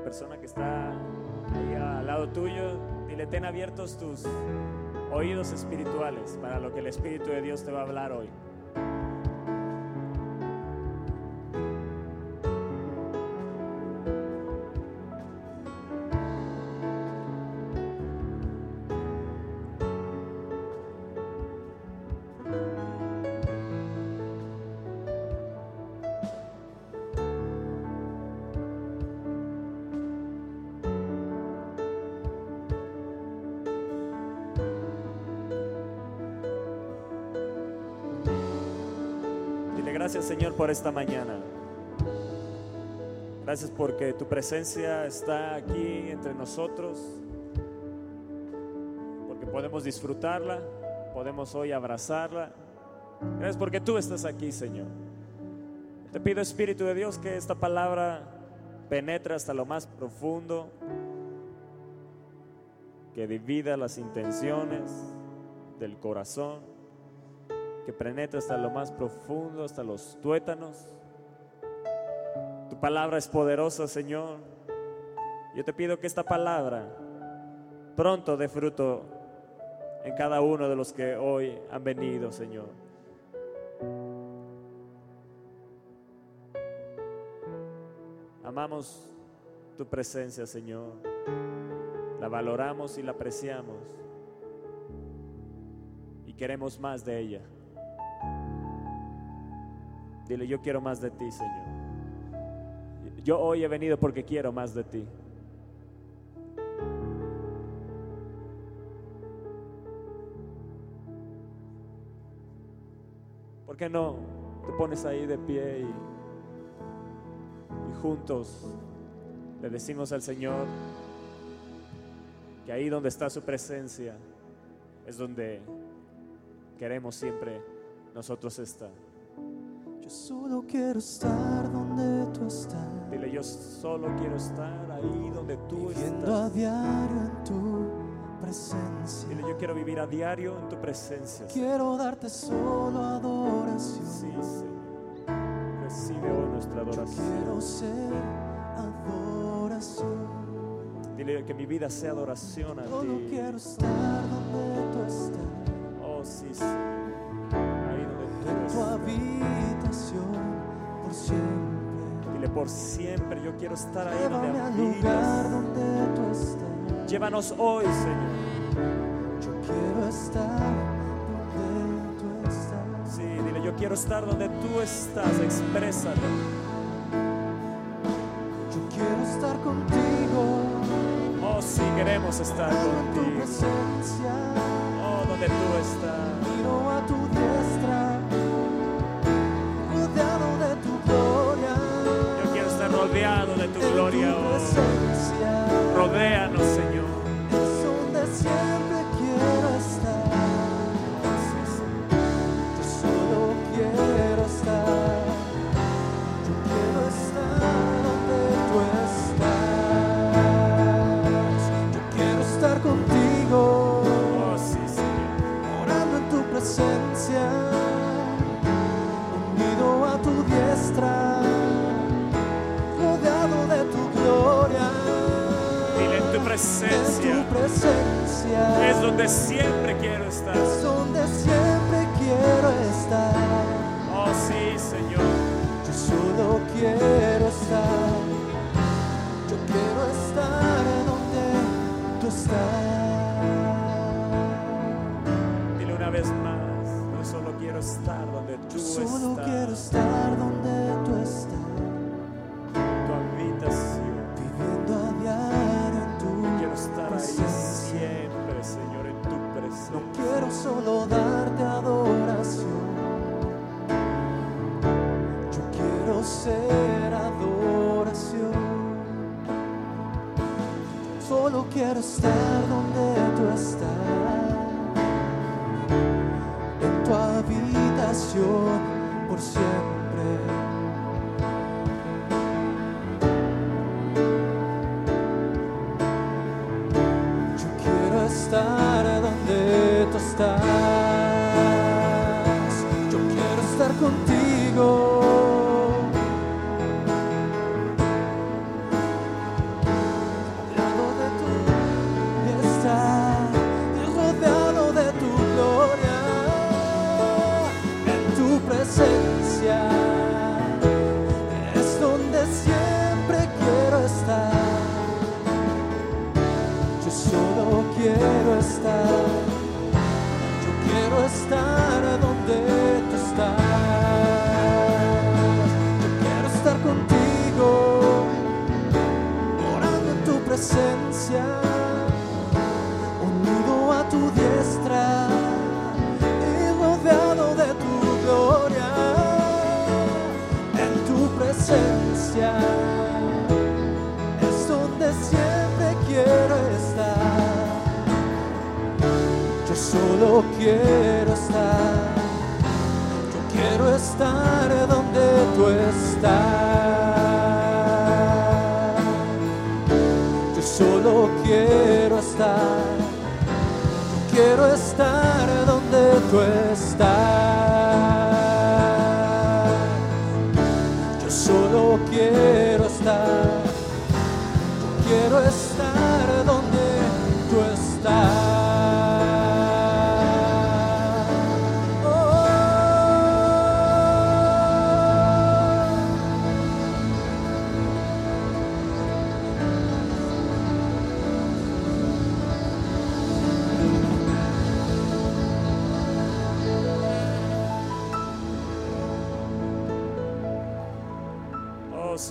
persona que está ahí al lado tuyo, dile, ten abiertos tus oídos espirituales para lo que el Espíritu de Dios te va a hablar hoy. Señor por esta mañana. Gracias porque tu presencia está aquí entre nosotros. Porque podemos disfrutarla, podemos hoy abrazarla. Gracias porque tú estás aquí, Señor. Te pido, Espíritu de Dios, que esta palabra penetre hasta lo más profundo, que divida las intenciones del corazón, que penetre hasta lo más profundo, hasta los tuétanos. Tu palabra es poderosa, Señor. Yo te pido que esta palabra pronto dé fruto en cada uno de los que hoy han venido, Señor. Amamos tu presencia, Señor. La valoramos y la apreciamos. Y queremos más de ella. Dile, yo quiero más de ti, Señor. Yo hoy he venido porque quiero más de ti. ¿Por qué no te pones ahí de pie y, y juntos le decimos al Señor que ahí donde está su presencia es donde queremos siempre nosotros estar? Yo solo quiero estar donde tú estás. Dile, yo solo quiero estar ahí donde tú Viviendo a estás. diario en tu presencia. Dile, yo quiero vivir a diario en tu presencia. Quiero darte solo adoración. Sí, Señor. Recibe hoy nuestra Yo adoración. quiero ser adoración. Dile que mi vida sea adoración a Solo ti. quiero estar donde tú estás. Por siempre yo quiero estar ahí donde Llévame habitas. donde tú estás. Llévanos hoy, Señor. Yo quiero estar donde tú estás. Sí, dile, yo quiero estar donde tú estás. Exprésalo. Yo quiero estar contigo. Oh, sí, queremos estar contigo. Oh, donde tú estás. Miro a tu rodeado de tu Tu presencia. tu presencia. Es donde siempre quiero estar. Es donde siempre quiero estar. Oh, sí, Señor. Yo solo quiero estar. Yo quiero estar donde tú estás. Dile una vez más. Yo solo quiero estar donde tú solo estás. Solo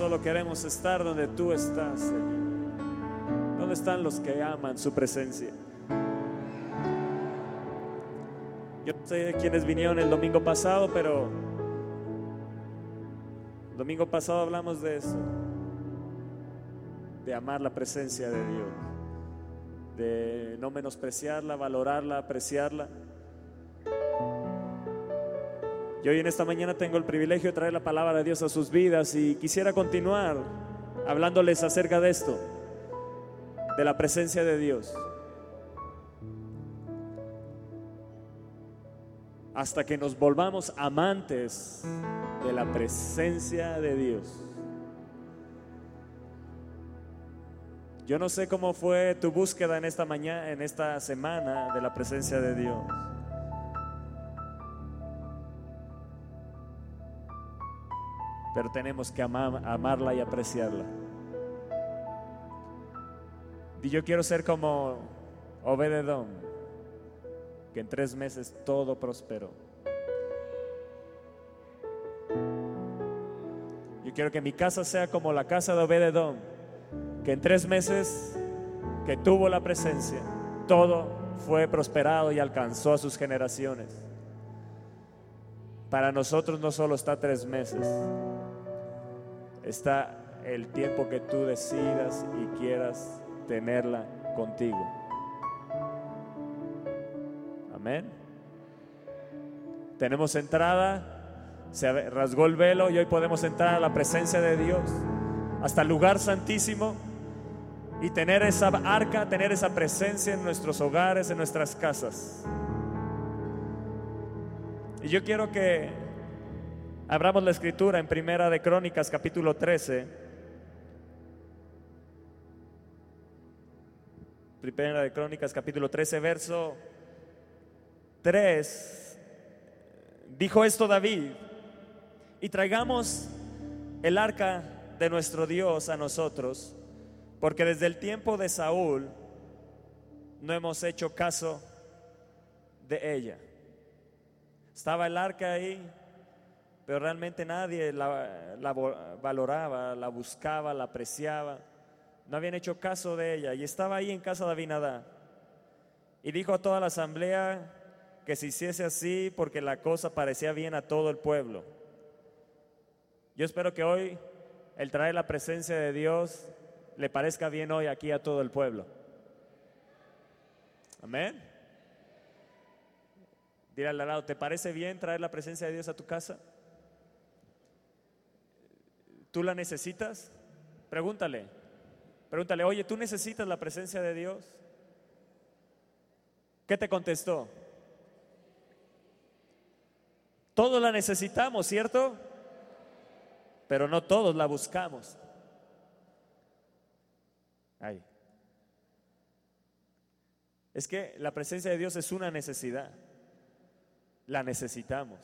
solo queremos estar donde tú estás, Señor. ¿Dónde están los que aman su presencia? Yo no sé quiénes vinieron el domingo pasado, pero el domingo pasado hablamos de eso, de amar la presencia de Dios, de no menospreciarla, valorarla, apreciarla. Y hoy en esta mañana tengo el privilegio de traer la palabra de Dios a sus vidas y quisiera continuar hablándoles acerca de esto, de la presencia de Dios. Hasta que nos volvamos amantes de la presencia de Dios. Yo no sé cómo fue tu búsqueda en esta mañana, en esta semana de la presencia de Dios. Pero tenemos que amar- amarla y apreciarla. Y yo quiero ser como Obededón, que en tres meses todo prosperó. Yo quiero que mi casa sea como la casa de Obededón, que en tres meses que tuvo la presencia, todo fue prosperado y alcanzó a sus generaciones. Para nosotros no solo está tres meses, está el tiempo que tú decidas y quieras tenerla contigo. Amén. Tenemos entrada, se rasgó el velo y hoy podemos entrar a la presencia de Dios, hasta el lugar santísimo y tener esa arca, tener esa presencia en nuestros hogares, en nuestras casas. Y yo quiero que abramos la escritura en Primera de Crónicas capítulo 13. Primera de Crónicas capítulo 13 verso 3. Dijo esto David, y traigamos el arca de nuestro Dios a nosotros, porque desde el tiempo de Saúl no hemos hecho caso de ella. Estaba el arca ahí, pero realmente nadie la, valoraba, la buscaba, la apreciaba. No habían hecho caso de ella y estaba ahí en casa de Abinadá. Y dijo a toda la asamblea que se hiciese así porque la cosa parecía bien a todo el pueblo. Yo espero que hoy el traer la presencia de Dios le parezca bien hoy aquí a todo el pueblo. Amén. Dile al lado, ¿te parece bien traer la presencia de Dios a tu casa? ¿Tú la necesitas? Pregúntale. Pregúntale, oye, ¿tú necesitas la presencia de Dios? ¿Qué te contestó? Todos la necesitamos, ¿cierto? Pero no todos la buscamos. Ay. Es que la presencia de Dios es una necesidad. La necesitamos.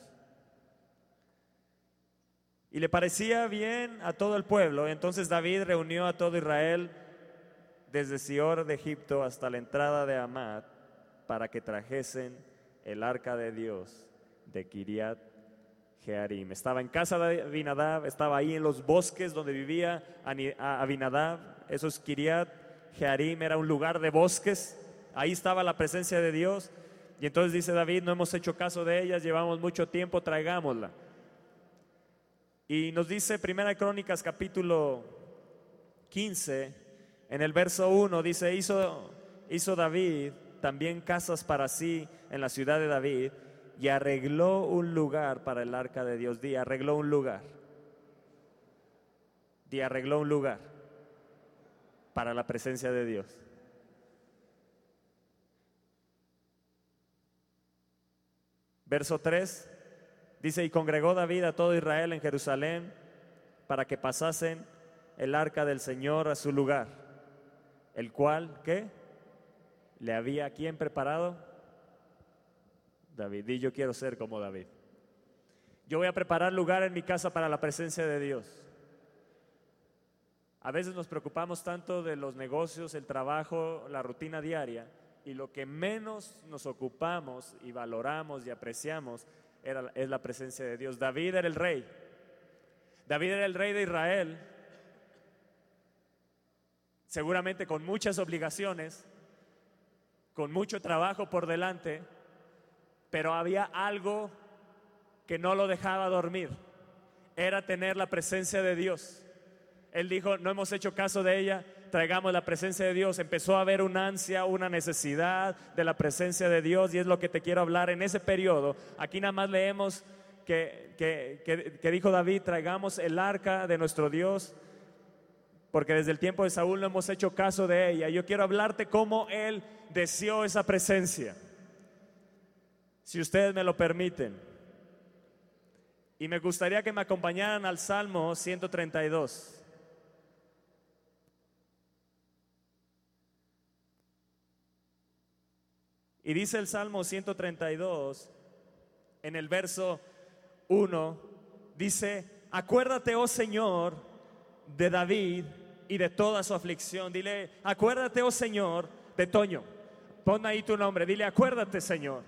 Y le parecía bien a todo el pueblo. Entonces David reunió a todo Israel desde Sior de Egipto hasta la entrada de Amad para que trajesen el arca de Dios de Kiriat Jearim. Estaba en casa de Abinadab, estaba ahí en los bosques donde vivía Abinadab. Eso es Kiriat Jearim, era un lugar de bosques. Ahí estaba la presencia de Dios. Y entonces dice David, no hemos hecho caso de ellas, llevamos mucho tiempo, traigámosla. Y nos dice Primera Crónicas capítulo 15, en el verso 1, dice, hizo, hizo David también casas para sí en la ciudad de David y arregló un lugar para el arca de Dios. Di, arregló un lugar. Di, arregló un lugar para la presencia de Dios. Verso 3 dice, y congregó David a todo Israel en Jerusalén para que pasasen el arca del Señor a su lugar, el cual, ¿qué? Le había a quién preparado? David, y yo quiero ser como David. Yo voy a preparar lugar en mi casa para la presencia de Dios. A veces nos preocupamos tanto de los negocios, el trabajo, la rutina diaria, y lo que menos nos ocupamos y valoramos y apreciamos era, es la presencia de Dios. David era el rey. David era el rey de Israel, seguramente con muchas obligaciones, con mucho trabajo por delante, pero había algo que no lo dejaba dormir, era tener la presencia de Dios. Él dijo, no hemos hecho caso de ella, traigamos la presencia de Dios. Empezó a haber una ansia, una necesidad de la presencia de Dios y es lo que te quiero hablar en ese periodo. Aquí nada más leemos que, que, que, que dijo David, traigamos el arca de nuestro Dios, porque desde el tiempo de Saúl no hemos hecho caso de ella. Yo quiero hablarte cómo Él deseó esa presencia, si ustedes me lo permiten. Y me gustaría que me acompañaran al Salmo 132. Y dice el Salmo 132, en el verso 1, dice, acuérdate, oh Señor, de David y de toda su aflicción. Dile, acuérdate, oh Señor, de Toño. Pon ahí tu nombre, dile, acuérdate, Señor.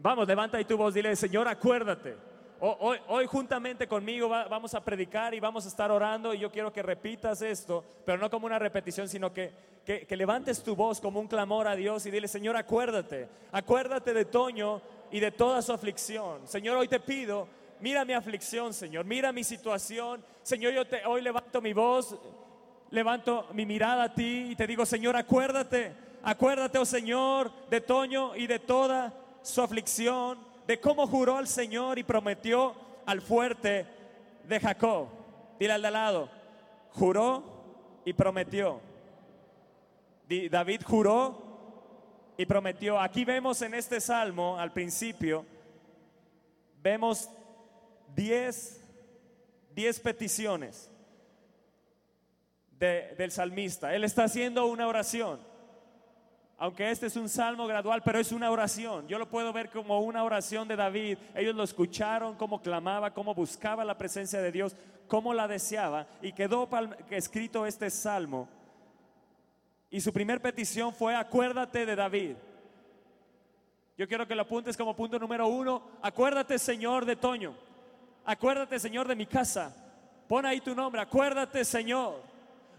Vamos, levanta ahí tu voz, dile, Señor, acuérdate. Hoy, juntamente conmigo va, vamos a predicar y vamos a estar orando y yo quiero que repitas esto, pero no como una repetición, sino que, que, que, levantes tu voz como un clamor a Dios y dile, Señor, acuérdate, acuérdate de Toño y de toda su aflicción. Señor, hoy te pido, mira mi aflicción, Señor, mira mi situación. Señor, yo te, hoy levanto mi voz, levanto mi mirada a ti y te digo, Señor, acuérdate, acuérdate, oh Señor, de Toño y de toda su aflicción de cómo juró al Señor y prometió al fuerte de Jacob. Dile al de al lado, juró y prometió. David juró y prometió. Aquí vemos en este salmo, al principio, vemos 10 diez peticiones de, del salmista. Él está haciendo una oración aunque este es un salmo gradual, pero es una oración. Yo lo puedo ver como una oración de David. Ellos lo escucharon, cómo clamaba, cómo buscaba la presencia de Dios, cómo la deseaba. Y quedó escrito este salmo. Y su primer petición fue, acuérdate de David. Yo quiero que lo apuntes como punto número uno. Acuérdate, Señor, de Toño. Acuérdate, Señor, de mi casa. Pon ahí tu nombre. Acuérdate, Señor.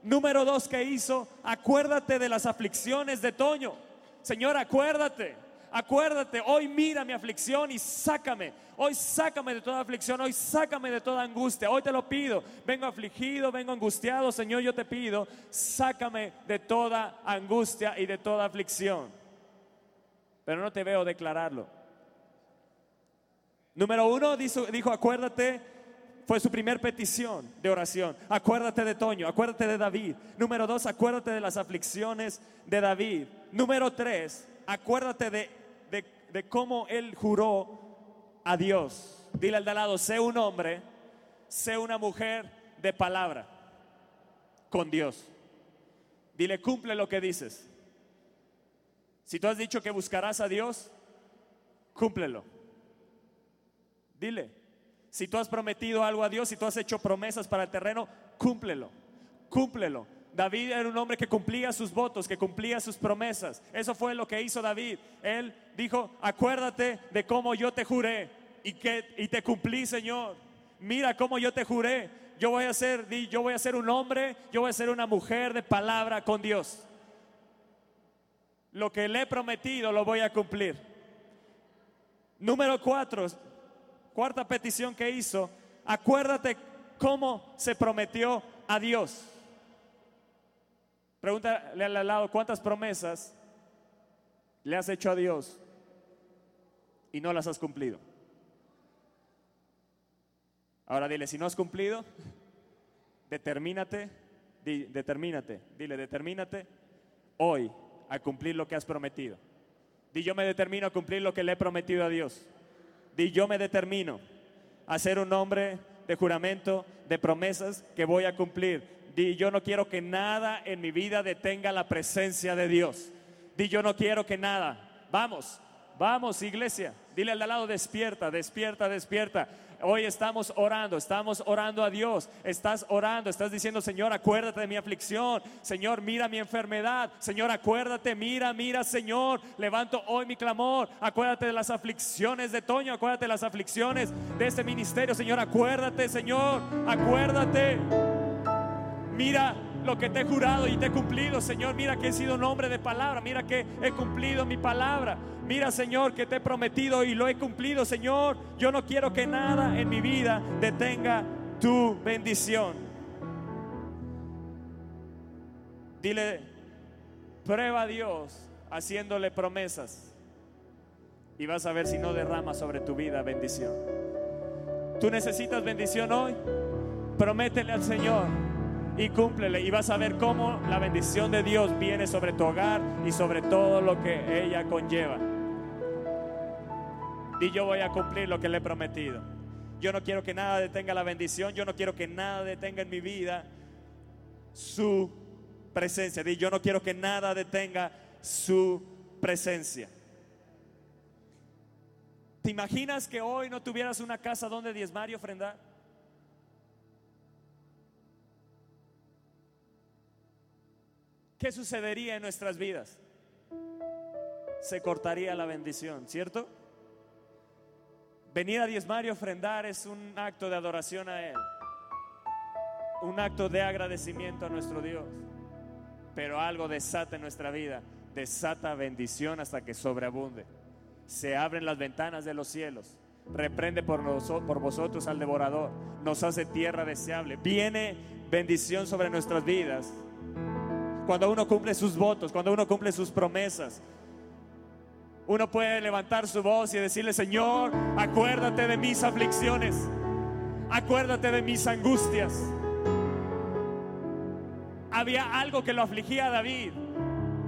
Número dos que hizo, acuérdate de las aflicciones de Toño. Señor, acuérdate, acuérdate, hoy mira mi aflicción y sácame. Hoy sácame de toda aflicción, hoy sácame de toda angustia. Hoy te lo pido. Vengo afligido, vengo angustiado. Señor, yo te pido, sácame de toda angustia y de toda aflicción. Pero no te veo declararlo. Número uno dijo, dijo acuérdate fue su primer petición de oración. Acuérdate de Toño, acuérdate de David. Número dos, acuérdate de las aflicciones de David. Número tres, acuérdate de, de, de cómo él juró a Dios. Dile al de al lado, sé un hombre, sé una mujer de palabra con Dios. Dile, cumple lo que dices. Si tú has dicho que buscarás a Dios, cúmplelo. Dile, si tú has prometido algo a Dios, si tú has hecho promesas para el terreno, cúmplelo, cúmplelo, David era un hombre que cumplía sus votos, que cumplía sus promesas. Eso fue lo que hizo David. Él dijo, acuérdate de cómo yo te juré y, que, y te cumplí, Señor. Mira cómo yo te juré. Yo voy a ser, yo voy a ser un hombre, yo voy a ser una mujer de palabra con Dios. Lo que le he prometido lo voy a cumplir. Número cuatro, cuarta petición que hizo, acuérdate cómo se prometió a Dios. Pregúntale al lado, ¿cuántas promesas le has hecho a Dios y no las has cumplido? Ahora dile, si no has cumplido, determínate, determínate, dile, determínate hoy a cumplir lo que has prometido. Di, yo me determino a cumplir lo que le he prometido a Dios. Di, yo me determino a ser un hombre de juramento, de promesas que voy a cumplir. Di, yo no quiero que nada en mi vida detenga la presencia de Dios. Di, yo no quiero que nada. Vamos, vamos, iglesia. Dile al lado, despierta, despierta, despierta. Hoy estamos orando, estamos orando a Dios. Estás orando, estás diciendo, Señor, acuérdate de mi aflicción. Señor, mira mi enfermedad. Señor, acuérdate, mira, mira, Señor. Levanto hoy mi clamor. Acuérdate de las aflicciones de Toño, acuérdate de las aflicciones de este ministerio. Señor, acuérdate, Señor, acuérdate. Mira lo que te he jurado y te he cumplido, Señor. Mira que he sido un hombre de palabra. Mira que he cumplido mi palabra. Mira, Señor, que te he prometido y lo he cumplido, Señor. Yo no quiero que nada en mi vida detenga tu bendición. Dile, prueba a Dios haciéndole promesas y vas a ver si no derrama sobre tu vida bendición. ¿Tú necesitas bendición hoy? Prométele al Señor y cúmplele y vas a ver cómo la bendición de Dios viene sobre tu hogar y sobre todo lo que ella conlleva. Y yo voy a cumplir lo que le he prometido. Yo no quiero que nada detenga la bendición, yo no quiero que nada detenga en mi vida su presencia. Y yo no quiero que nada detenga su presencia. ¿Te imaginas que hoy no tuvieras una casa donde diezmar y ofrendar? ¿qué sucedería en nuestras vidas? Se cortaría la bendición, ¿cierto? Venir a diezmar y ofrendar es un acto de adoración a Él, un acto de agradecimiento a nuestro Dios, pero algo desata en nuestra vida, desata bendición hasta que sobreabunde. Se abren las ventanas de los cielos, reprende por, por vosotros al devorador, nos hace tierra deseable, viene bendición sobre nuestras vidas cuando uno cumple sus votos, cuando uno cumple sus promesas. Uno puede levantar su voz y decirle, Señor, acuérdate de mis aflicciones, acuérdate de mis angustias. Había algo que lo afligía a David,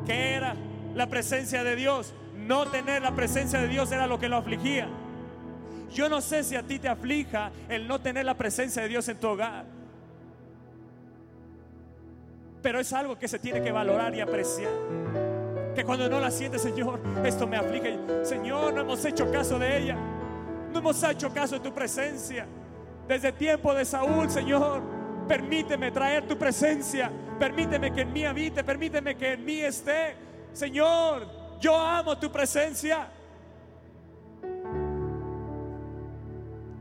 que era la presencia de Dios. No tener la presencia de Dios era lo que lo afligía. Yo no sé si a ti te aflija el no tener la presencia de Dios en tu hogar pero es algo que se tiene que valorar y apreciar. Que cuando no la siente, Señor, esto me aflige. Señor, no hemos hecho caso de ella. No hemos hecho caso de tu presencia. Desde tiempo de Saúl, Señor, permíteme traer tu presencia. Permíteme que en mí habite. Permíteme que en mí esté. Señor, yo amo tu presencia.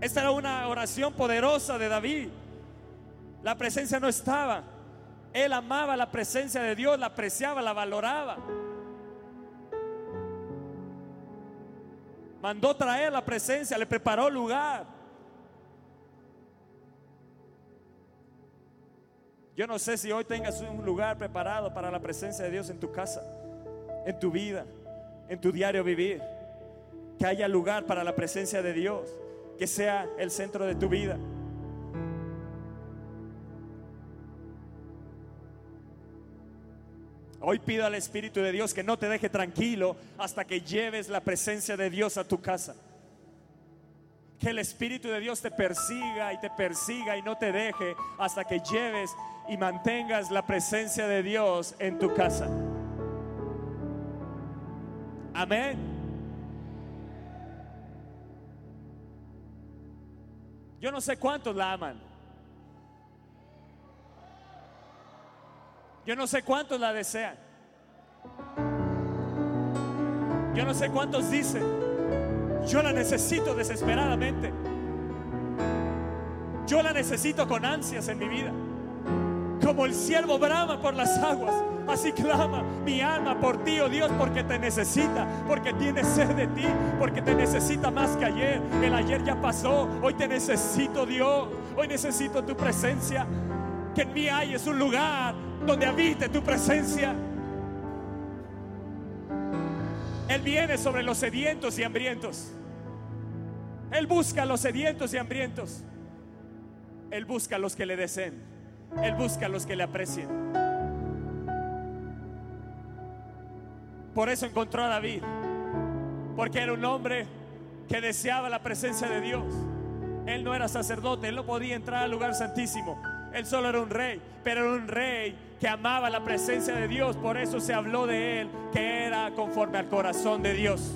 Esta era una oración poderosa de David. La presencia no estaba. Él amaba la presencia de Dios, la apreciaba, la valoraba. Mandó traer la presencia, le preparó lugar. Yo no sé si hoy tengas un lugar preparado para la presencia de Dios en tu casa, en tu vida, en tu diario vivir. Que haya lugar para la presencia de Dios, que sea el centro de tu vida. Hoy pido al Espíritu de Dios que no te deje tranquilo hasta que lleves la presencia de Dios a tu casa. Que el Espíritu de Dios te persiga y te persiga y no te deje hasta que lleves y mantengas la presencia de Dios en tu casa. Amén. Yo no sé cuántos la aman. Yo no sé cuántos la desean. Yo no sé cuántos dicen, yo la necesito desesperadamente. Yo la necesito con ansias en mi vida. Como el siervo brama por las aguas, así clama mi alma por ti, oh Dios, porque te necesita, porque tiene sed de ti, porque te necesita más que ayer. El ayer ya pasó, hoy te necesito, Dios. Hoy necesito tu presencia. Que en mí hay es un lugar donde habite tu presencia. Él viene sobre los sedientos y hambrientos. Él busca a los sedientos y hambrientos. Él busca a los que le deseen. Él busca a los que le aprecien. Por eso encontró a David. Porque era un hombre que deseaba la presencia de Dios. Él no era sacerdote, él no podía entrar al lugar santísimo. Él solo era un rey, pero era un rey que amaba la presencia de Dios. Por eso se habló de él, que era conforme al corazón de Dios.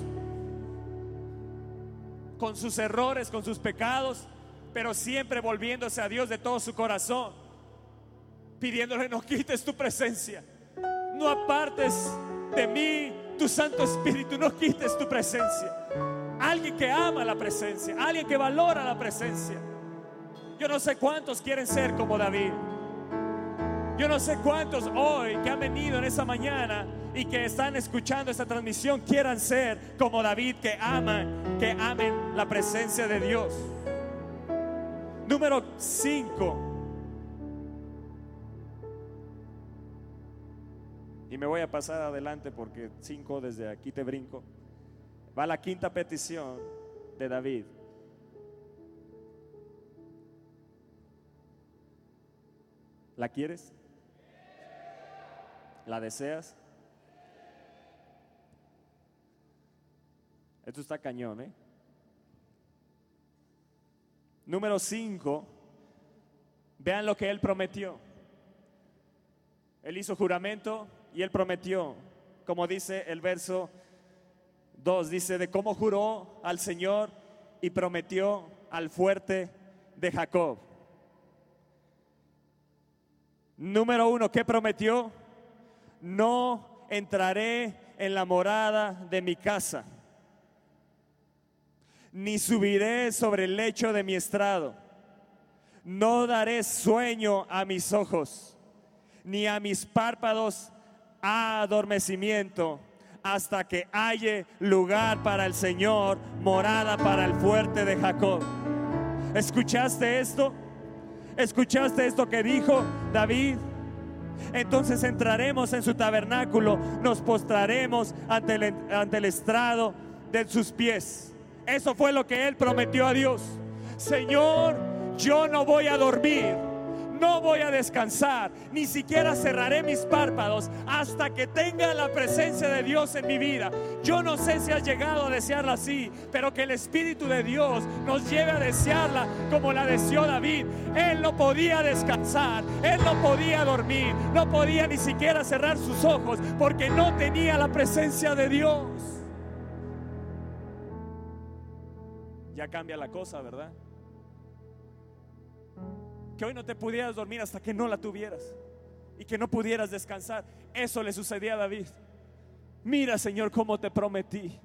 Con sus errores, con sus pecados, pero siempre volviéndose a Dios de todo su corazón, pidiéndole, no quites tu presencia, no apartes de mí tu Santo Espíritu, no quites tu presencia. Alguien que ama la presencia, alguien que valora la presencia. Yo no sé cuántos quieren ser como David. Yo no sé cuántos hoy que han venido en esa mañana y que están escuchando esta transmisión quieran ser como David, que aman, que amen la presencia de Dios. Número 5. Y me voy a pasar adelante porque 5 desde aquí te brinco. Va la quinta petición de David. ¿La quieres? ¿La deseas? Esto está cañón, ¿eh? Número 5. Vean lo que él prometió. Él hizo juramento y él prometió, como dice el verso 2, dice de cómo juró al Señor y prometió al fuerte de Jacob. Número uno, ¿qué prometió? No entraré en la morada de mi casa, ni subiré sobre el lecho de mi estrado. No daré sueño a mis ojos, ni a mis párpados adormecimiento, hasta que halle lugar para el Señor, morada para el fuerte de Jacob. ¿Escuchaste esto? ¿Escuchaste esto que dijo David? Entonces entraremos en su tabernáculo, nos postraremos ante el, ante el estrado de sus pies. Eso fue lo que él prometió a Dios. Señor, yo no voy a dormir no voy a descansar, ni siquiera cerraré mis párpados hasta que tenga la presencia de Dios en mi vida. Yo no sé si has llegado a desearla así, pero que el Espíritu de Dios nos lleve a desearla como la deseó David. Él no podía descansar, él no podía dormir, no podía ni siquiera cerrar sus ojos porque no tenía la presencia de Dios. Ya cambia la cosa, ¿verdad? Que hoy no te pudieras dormir hasta que no la tuvieras y que no pudieras descansar. Eso le sucedía a David. Mira, Señor, cómo te prometí.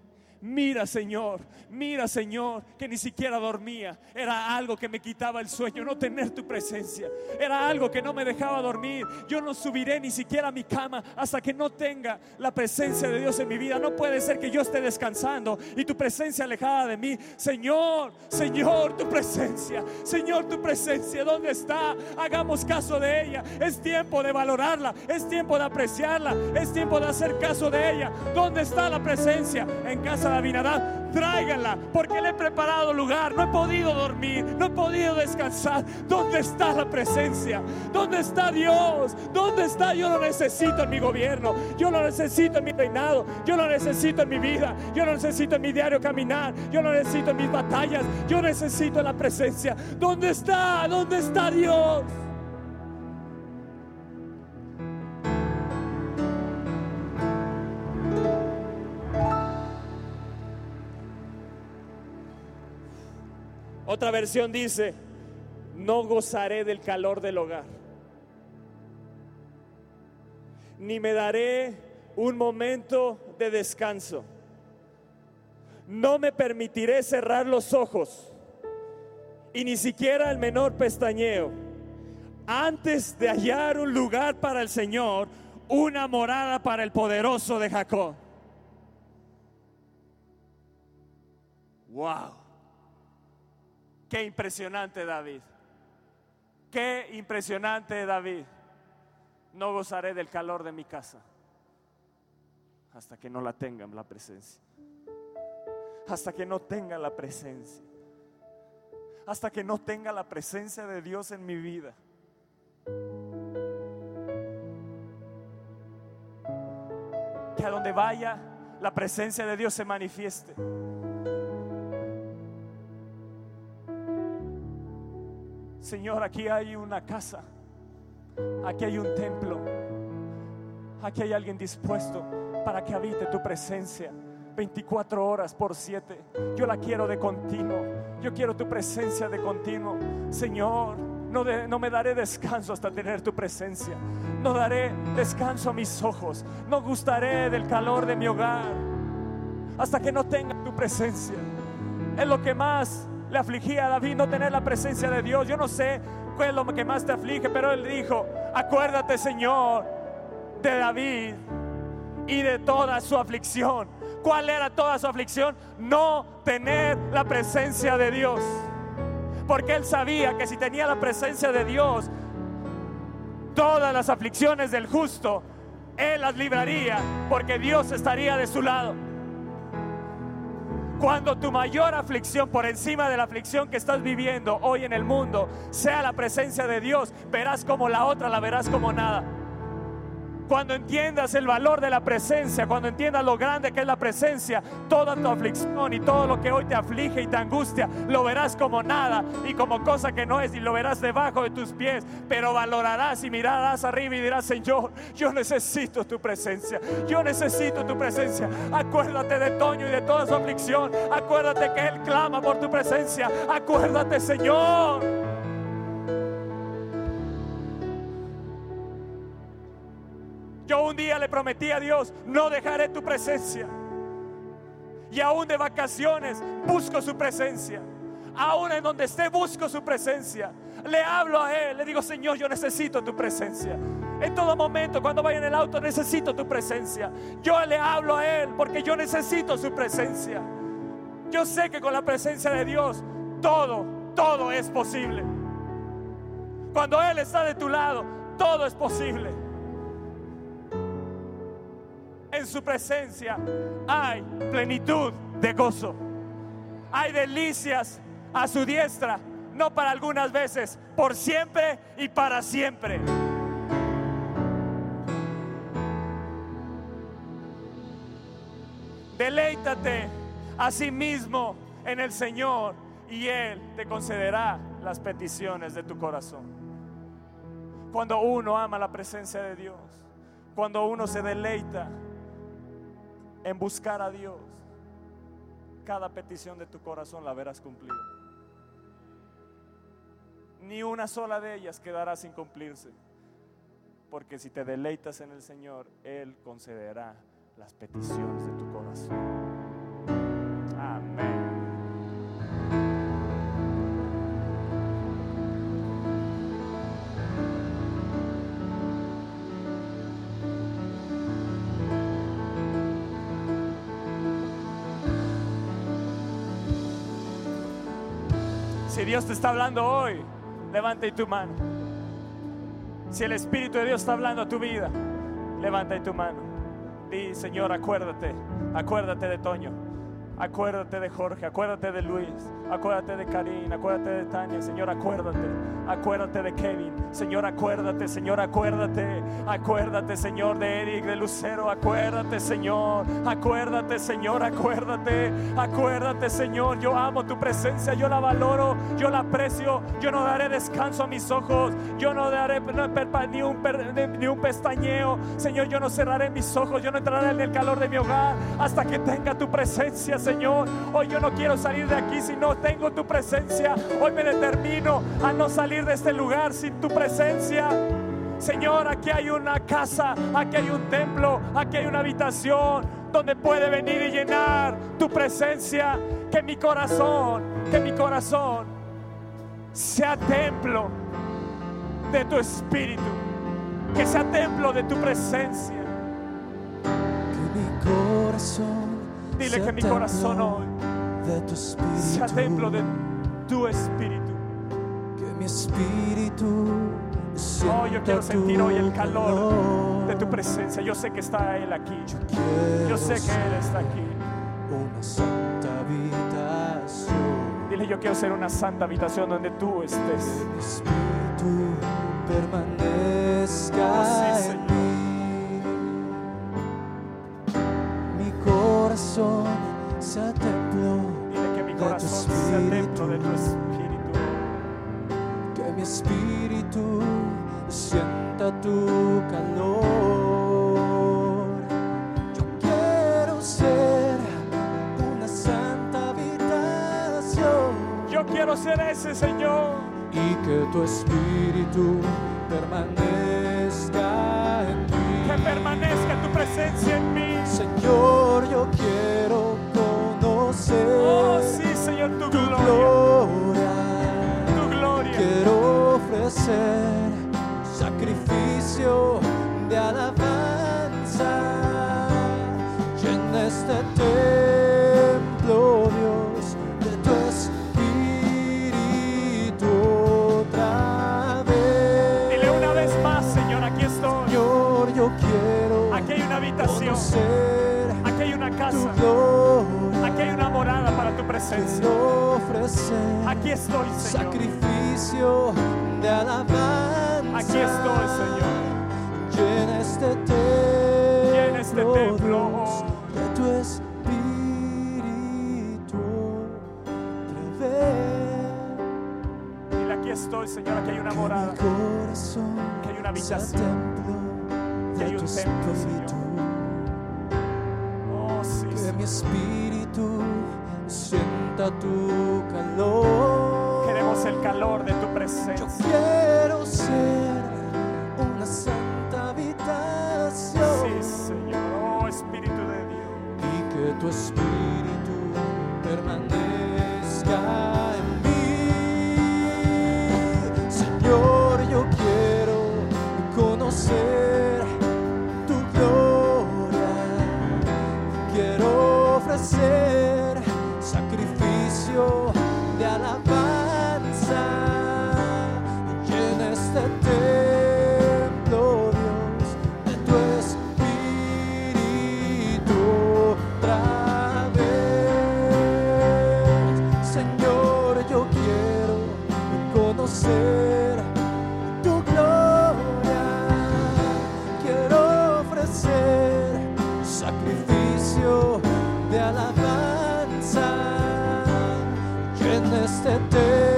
Mira, Señor, mira, Señor, que ni siquiera dormía. Era algo que me quitaba el sueño, no tener tu presencia. Era algo que no me dejaba dormir. Yo no subiré ni siquiera a mi cama hasta que no tenga la presencia de Dios en mi vida. No puede ser que yo esté descansando y tu presencia alejada de mí. Señor, Señor, tu presencia. Señor, tu presencia, ¿dónde está? Hagamos caso de ella. Es tiempo de valorarla. Es tiempo de apreciarla. Es tiempo de hacer caso de ella. ¿Dónde está la presencia? En casa Abinadab, tráiganla, porque le he preparado lugar. No he podido dormir, no he podido descansar. ¿Dónde está la presencia? ¿Dónde está Dios? ¿Dónde está? Yo lo necesito en mi gobierno, yo lo necesito en mi reinado, yo lo necesito en mi vida, yo lo necesito en mi diario caminar, yo lo necesito en mis batallas, yo necesito la presencia. ¿Dónde está? ¿Dónde está Dios? Otra versión dice, no gozaré del calor del hogar. ni me daré un momento de descanso. No me permitiré cerrar los ojos y ni siquiera el menor pestañeo antes de hallar un lugar para el Señor, una morada para el poderoso de Jacob. Wow. Qué impresionante David. Qué impresionante David. No gozaré del calor de mi casa hasta que no la tengan la presencia. Hasta que no tenga la presencia. Hasta que no tenga la presencia de Dios en mi vida. Que a donde vaya la presencia de Dios se manifieste. Señor, aquí hay una casa, aquí hay un templo, aquí hay alguien dispuesto para que habite tu presencia 24 horas por 7. Yo la quiero de continuo, yo quiero tu presencia de continuo. Señor, no, no, me daré descanso hasta tener tu presencia. No daré descanso a mis ojos. No gustaré del calor de mi hogar hasta que no tenga tu presencia. Es lo que más le afligía a David no tener la presencia de Dios. Yo no sé cuál es lo que más te aflige, pero él dijo, acuérdate Señor de David y de toda su aflicción. ¿Cuál era toda su aflicción? No tener la presencia de Dios. Porque él sabía que si tenía la presencia de Dios, todas las aflicciones del justo, él las libraría porque Dios estaría de su lado. Cuando tu mayor aflicción por encima de la aflicción que estás viviendo hoy en el mundo sea la presencia de Dios, verás como la otra la verás como nada. Cuando entiendas el valor de la presencia, cuando entiendas lo grande que es la presencia, toda tu aflicción y todo lo que hoy te aflige y te angustia, lo verás como nada y como cosa que no es y lo verás debajo de tus pies, pero valorarás y mirarás arriba y dirás, Señor, yo necesito tu presencia, yo necesito tu presencia. Acuérdate de Toño y de toda su aflicción, acuérdate que Él clama por tu presencia, acuérdate, Señor. Yo un día le prometí a Dios, no dejaré tu presencia. Y aún de vacaciones busco su presencia. Aún en donde esté busco su presencia. Le hablo a Él, le digo, Señor, yo necesito tu presencia. En todo momento, cuando vaya en el auto, necesito tu presencia. Yo le hablo a Él porque yo necesito su presencia. Yo sé que con la presencia de Dios, todo, todo es posible. Cuando Él está de tu lado, todo es posible en su presencia hay plenitud de gozo. Hay delicias a su diestra, no para algunas veces, por siempre y para siempre. Deleítate a sí mismo en el Señor y Él te concederá las peticiones de tu corazón. Cuando uno ama la presencia de Dios, cuando uno se deleita en buscar a Dios, cada petición de tu corazón la verás cumplida. Ni una sola de ellas quedará sin cumplirse. Porque si te deleitas en el Señor, Él concederá las peticiones de tu corazón. Amén. Dios te está hablando hoy, levanta tu mano. Si el Espíritu de Dios está hablando a tu vida, levanta tu mano. Di, Señor, acuérdate, acuérdate de Toño. Acuérdate de Jorge, acuérdate de Luis, acuérdate de Karin, acuérdate de Tania, Señor, acuérdate, acuérdate de Kevin, Señor, acuérdate, Señor, acuérdate, acuérdate, Señor, de Eric, de Lucero, acuérdate, Señor, acuérdate, Señor, acuérdate, acuérdate, Señor, yo amo tu presencia, yo la valoro, yo la aprecio, yo no daré descanso a mis ojos, yo no daré ni un, ni un pestañeo, Señor, yo no cerraré mis ojos, yo no entraré en el calor de mi hogar hasta que tenga tu presencia, Señor. Hoy yo no quiero salir de aquí si no tengo tu presencia. Hoy me determino a no salir de este lugar sin tu presencia. Señor, aquí hay una casa, aquí hay un templo, aquí hay una habitación donde puede venir y llenar tu presencia. Que mi corazón, que mi corazón sea templo de tu espíritu, que sea templo de tu presencia. Que mi corazón Dile que mi corazón hoy sea templo de tu espíritu. Que mi espíritu Oh, yo quiero sentir hoy el calor de tu presencia. Yo sé que está Él aquí. Yo sé que Él está aquí. Una santa habitación. Dile, yo quiero ser una santa habitación donde tú estés. Tu espíritu sacrificio de alabanza. Llena este templo,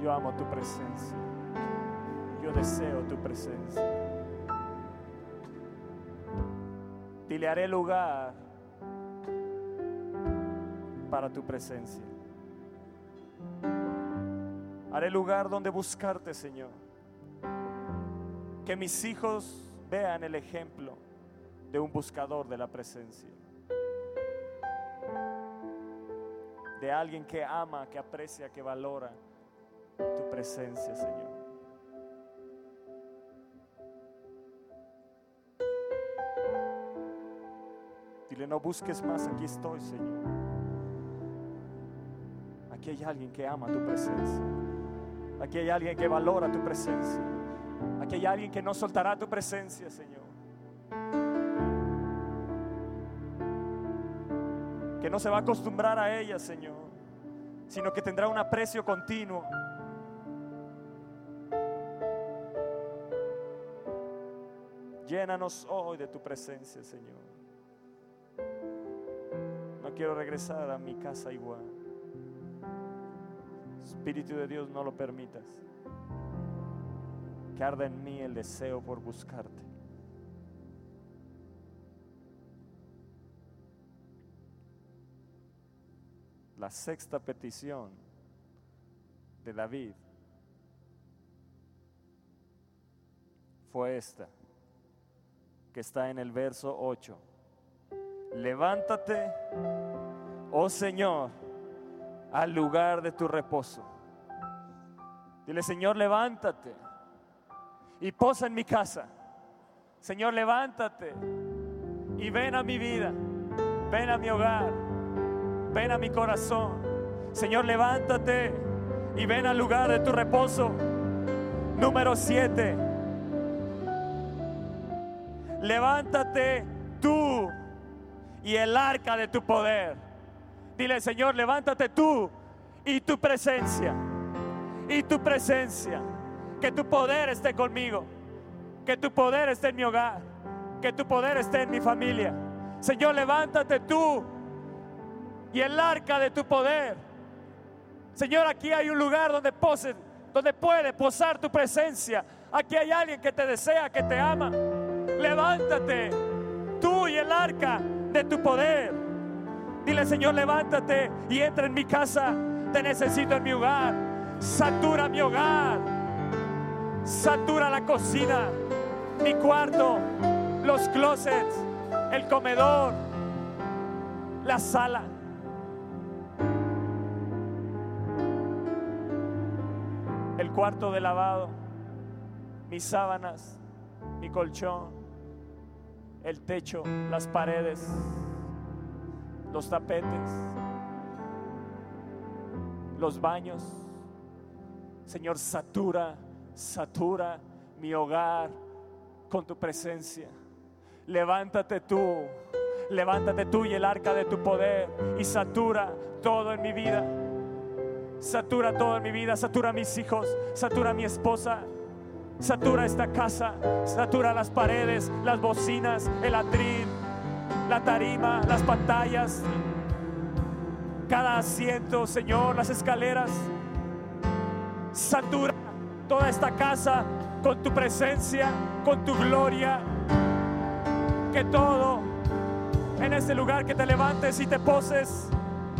Yo amo tu presencia. Yo deseo tu presencia. Dile, haré lugar para tu presencia. Haré lugar donde buscarte, Señor. Que mis hijos vean el ejemplo de un buscador de la presencia. De alguien que ama, que aprecia, que valora tu presencia, Señor. Dile, no busques más, aquí estoy, Señor. Aquí hay alguien que ama tu presencia. Aquí hay alguien que valora tu presencia. Aquí hay alguien que no soltará tu presencia, Señor. Que no se va a acostumbrar a ella, Señor, sino que tendrá un aprecio continuo. Llénanos hoy de tu presencia, Señor. No quiero regresar a mi casa igual. Espíritu de Dios, no lo permitas. Que en mí el deseo por buscarte. La sexta petición de David fue esta, que está en el verso 8. Levántate, oh Señor, al lugar de tu reposo. Dile, Señor, levántate y posa en mi casa. Señor, levántate y ven a mi vida, ven a mi hogar, ven a mi corazón. Señor, levántate y ven al lugar de tu reposo. Número 7. Levántate tú y el arca de tu poder. Dile, Señor, levántate tú y tu presencia. Y tu presencia. Que tu poder esté conmigo. Que tu poder esté en mi hogar. Que tu poder esté en mi familia. Señor, levántate tú y el arca de tu poder. Señor, aquí hay un lugar donde pose, donde puede posar tu presencia. Aquí hay alguien que te desea, que te ama. Levántate, tú y el arca de tu poder. Dile, Señor, levántate y entra en mi casa. Te necesito en mi hogar. Satura mi hogar. Satura la cocina, mi cuarto, los closets, el comedor, la sala. El cuarto de lavado, mis sábanas, mi colchón, el techo, las paredes, los tapetes, los baños. Señor, satura, satura mi hogar con tu presencia. Levántate tú, levántate tú y el arca de tu poder y satura todo en mi vida. Satura todo en mi vida, satura mis hijos, satura mi esposa, satura esta casa, satura las paredes, las bocinas, el atril, la tarima, las pantallas, cada asiento, Señor, las escaleras. Satura toda esta casa con tu presencia, con tu gloria. Que todo en este lugar que te levantes y te poses,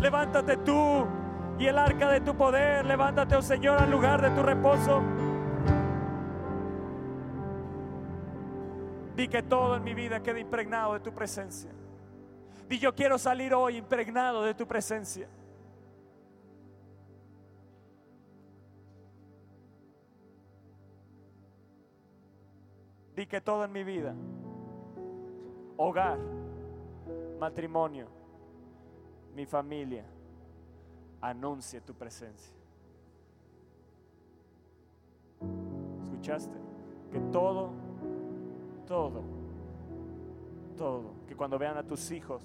levántate tú y el arca de tu poder, levántate, oh Señor, al lugar de tu reposo. Di que todo en mi vida quede impregnado de tu presencia. Di yo quiero salir hoy impregnado de tu presencia. Di que todo en mi vida, hogar, matrimonio, mi familia, anuncie tu presencia. ¿Escuchaste? Que todo, todo, todo, que cuando vean a tus hijos,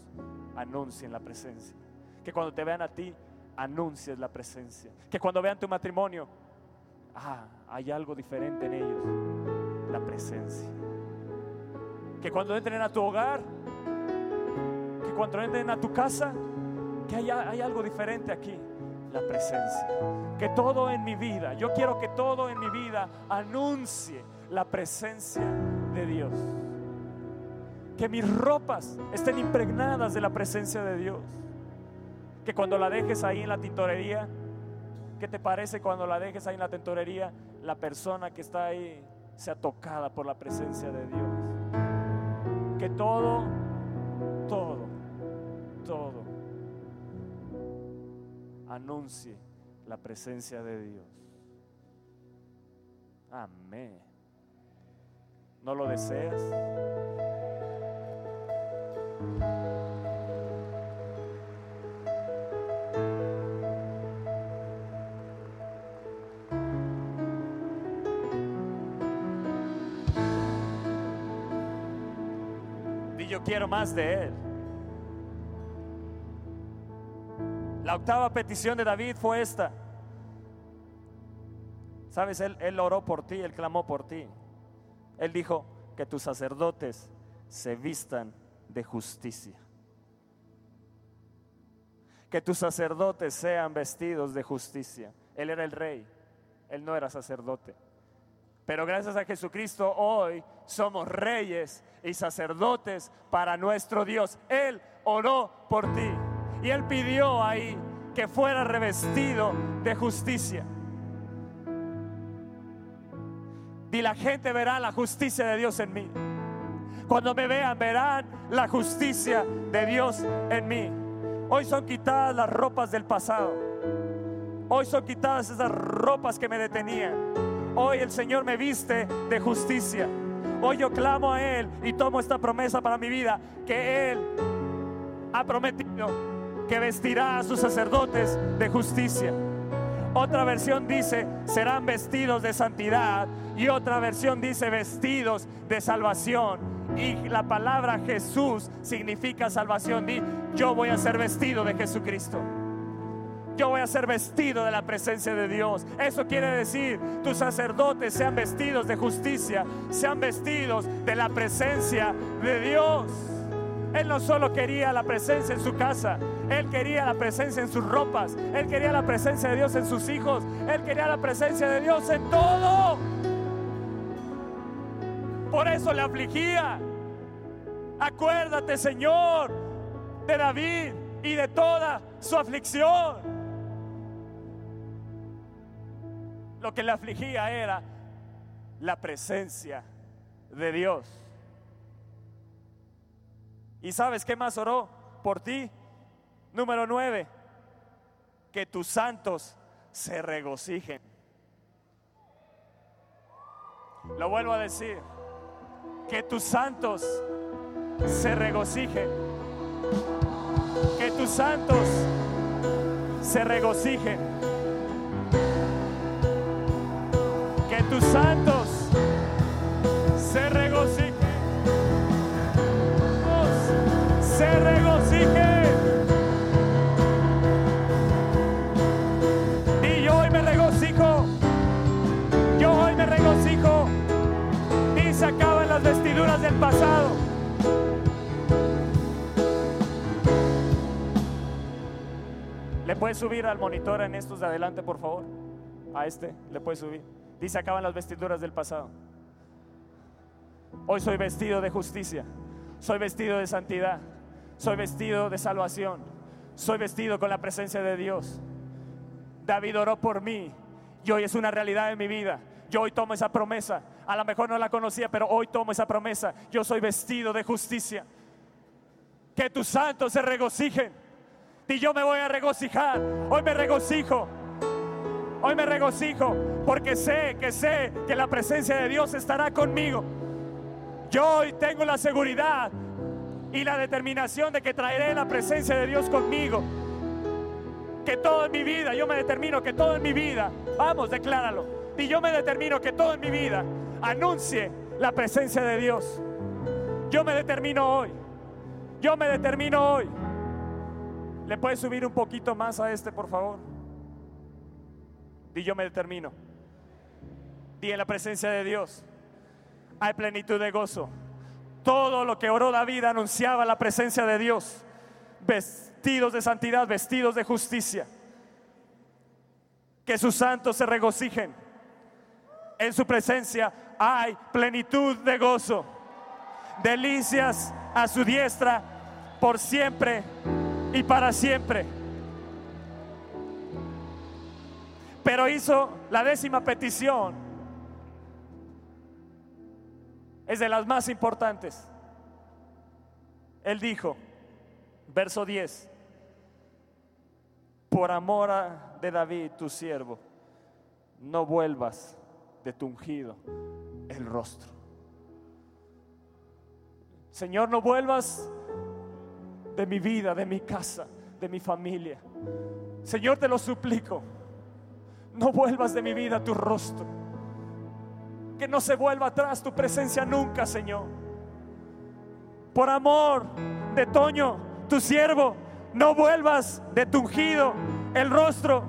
anuncien la presencia. Que cuando te vean a ti, anuncies la presencia. Que cuando vean tu matrimonio, ah, hay algo diferente en ellos, la presencia. Que cuando entren a tu hogar, que cuando entren a tu casa, que haya, hay algo diferente aquí, la presencia. Que todo en mi vida, yo quiero que todo en mi vida anuncie la presencia de Dios. Que mis ropas estén impregnadas de la presencia de Dios. Que cuando la dejes ahí en la tintorería, ¿qué te parece cuando la dejes ahí en la tintorería? La persona que está ahí sea tocada por la presencia de Dios. Que todo, todo anuncie la presencia de Dios. Amén. ¿No lo deseas? Di yo quiero más de Él. La octava petición de David fue esta. Sabes, él, oró por ti, Él clamó por ti. Él dijo que tus sacerdotes se vistan de justicia. Que tus sacerdotes sean vestidos de justicia. Él era el rey, él no era sacerdote. Pero gracias a Jesucristo hoy somos reyes y sacerdotes para nuestro Dios. Él oró por ti y él pidió ahí que fuera revestido de justicia. Y la gente verá la justicia de Dios en mí. Cuando me vean, verán la justicia de Dios en mí. Hoy son quitadas las ropas del pasado. Hoy son quitadas esas ropas que me detenían. Hoy el Señor me viste de justicia. Hoy yo clamo a Él y tomo esta promesa para mi vida, que Él ha prometido que vestirá a sus sacerdotes de justicia. Otra versión dice, serán vestidos de santidad. Y otra versión dice, vestidos de salvación. Y la palabra Jesús significa salvación. Di, yo voy a ser vestido de Jesucristo. Yo voy a ser vestido de la presencia de Dios. Eso quiere decir, tus sacerdotes sean vestidos de justicia, sean vestidos de la presencia de Dios. Él no solo quería la presencia en su casa, Él quería la presencia en sus ropas, Él quería la presencia de Dios en sus hijos, Él quería la presencia de Dios en todo. Por eso le afligía. Acuérdate, Señor, de David y de toda su aflicción. Lo que le afligía era la presencia de Dios. ¿Y sabes qué más oró por ti? Número nueve, que tus santos se regocijen. Lo vuelvo a decir, que tus santos se regocijen. Que tus santos se regocijen. Que tus santos se regocijen. Se regocijen. Y yo hoy me regocijo. Yo hoy me regocijo. Y se acaban las vestiduras del pasado. ¿Le puedes subir al monitor en estos de adelante, por favor? A este, le puedes subir. Dice, acaban las vestiduras del pasado. Hoy soy vestido de justicia. Soy vestido de santidad. Soy vestido de salvación. Soy vestido con la presencia de Dios. David oró por mí. Y hoy es una realidad en mi vida. Yo hoy tomo esa promesa. A lo mejor no la conocía, pero hoy tomo esa promesa. Yo soy vestido de justicia. Que tus santos se regocijen. Y yo me voy a regocijar. Hoy me regocijo. Hoy me regocijo porque sé que sé que la presencia de Dios estará conmigo. Yo hoy tengo la seguridad y la determinación de que traeré la presencia de Dios conmigo. Que todo en mi vida, yo me determino que todo en mi vida, vamos, decláralo. Y yo me determino que todo en mi vida anuncie la presencia de Dios. Yo me determino hoy. Yo me determino hoy. ¿Le puedes subir un poquito más a este, por favor? Y yo me determino. Y en la presencia de Dios hay plenitud de gozo. Todo lo que oró David anunciaba la presencia de Dios. Vestidos de santidad, vestidos de justicia. Que sus santos se regocijen. En su presencia hay plenitud de gozo. Delicias a su diestra por siempre y para siempre. Pero hizo la décima petición. Es de las más importantes. Él dijo, verso 10, por amor de David, tu siervo, no vuelvas de tu ungido el rostro. Señor, no vuelvas de mi vida, de mi casa, de mi familia. Señor, te lo suplico. No vuelvas de mi vida tu rostro. Que no se vuelva atrás tu presencia nunca, Señor. por amor de Toño, tu siervo, no vuelvas de tu ungido el rostro.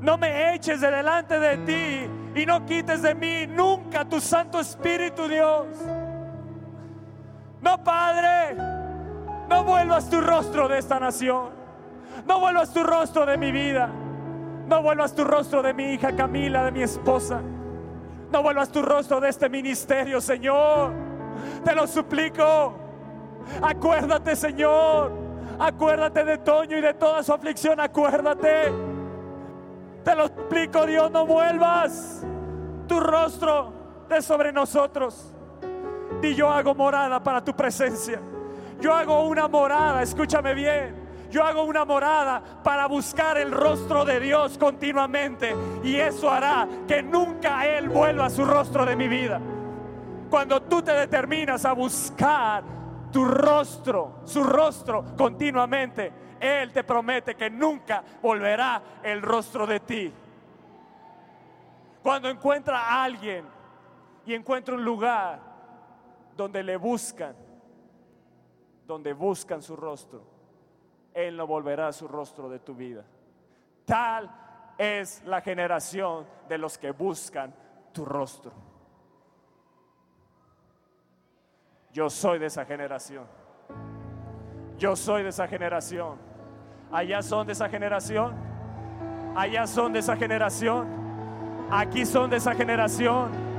No me eches de delante de ti y no quites de mí nunca tu Santo Espíritu, Dios. No, Padre, no vuelvas tu rostro de esta nación. No vuelvas tu rostro de mi vida. No vuelvas tu rostro de mi hija Camila, de mi esposa. No vuelvas tu rostro de este ministerio, Señor. Te lo suplico. Acuérdate, Señor. Acuérdate de Toño y de toda su aflicción. Acuérdate. Te lo suplico, Dios, no vuelvas tu rostro de sobre nosotros. Y yo hago morada para tu presencia. Yo hago una morada, escúchame bien. Yo hago una morada para buscar el rostro de Dios continuamente. Y eso hará que nunca Él vuelva a su rostro de mi vida. Cuando tú te determinas a buscar tu rostro, su rostro continuamente, Él te promete que nunca volverá el rostro de ti. Cuando encuentra a alguien y encuentra un lugar donde le buscan, donde buscan su rostro, Él no volverá su rostro de tu vida. Tal es la generación de los que buscan tu rostro. Yo soy de esa generación. Yo soy de esa generación. Allá son de esa generación. Allá son de esa generación. Aquí son de esa generación.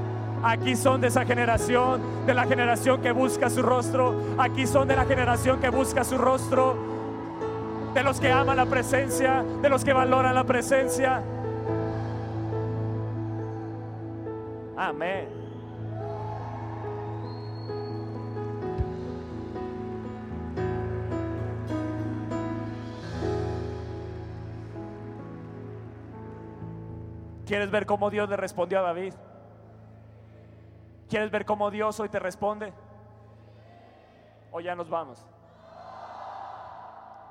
Aquí son de esa generación, de la generación que busca su rostro. Aquí son de la generación que busca su rostro. De los que aman la presencia, de los que valoran la presencia. Amén. ¿Quieres ver cómo Dios le respondió a David? ¿Quieres ver cómo Dios hoy te responde? ¿O ya nos vamos?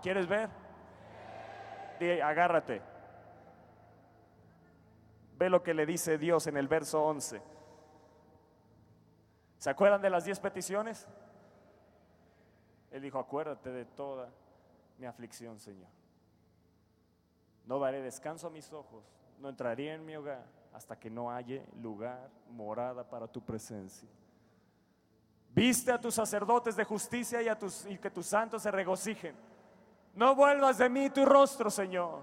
¿Quieres ver? agárrate. Ve lo que le dice Dios en el verso 11. ¿Se acuerdan de las diez peticiones? Él dijo, acuérdate de toda mi aflicción, Señor. No daré descanso a mis ojos, no entraría en mi hogar hasta que no haya lugar, morada para tu presencia. Viste a tus sacerdotes de justicia y, a tus, y que tus santos se regocijen. No vuelvas de mí tu rostro, Señor.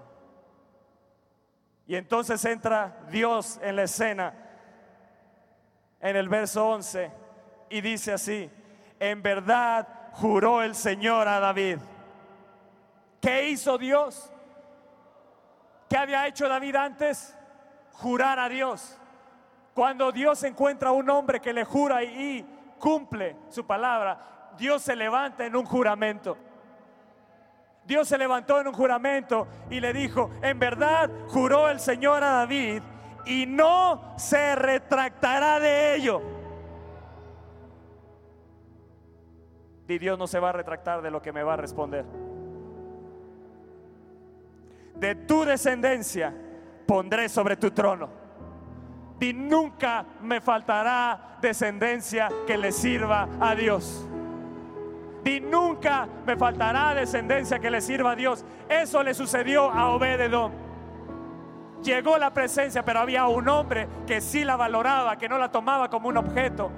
Y entonces entra Dios en la escena en el verso 11 y dice así, en verdad juró el Señor a David. ¿Qué hizo Dios? ¿Qué había hecho David antes? Jurar a Dios. Cuando Dios encuentra a un hombre que le jura y cumple su palabra, Dios se levanta en un juramento. Dios se levantó en un juramento y le dijo, en verdad juró el Señor a David y no se retractará de ello. Y Dios no se va a retractar de lo que me va a responder de tu descendencia pondré sobre tu trono. Y nunca me faltará descendencia que le sirva a Dios. Y nunca me faltará descendencia que le sirva a Dios. Eso le sucedió a Obededón. Llegó la presencia, pero había un hombre que sí la valoraba, que no la tomaba como un objeto,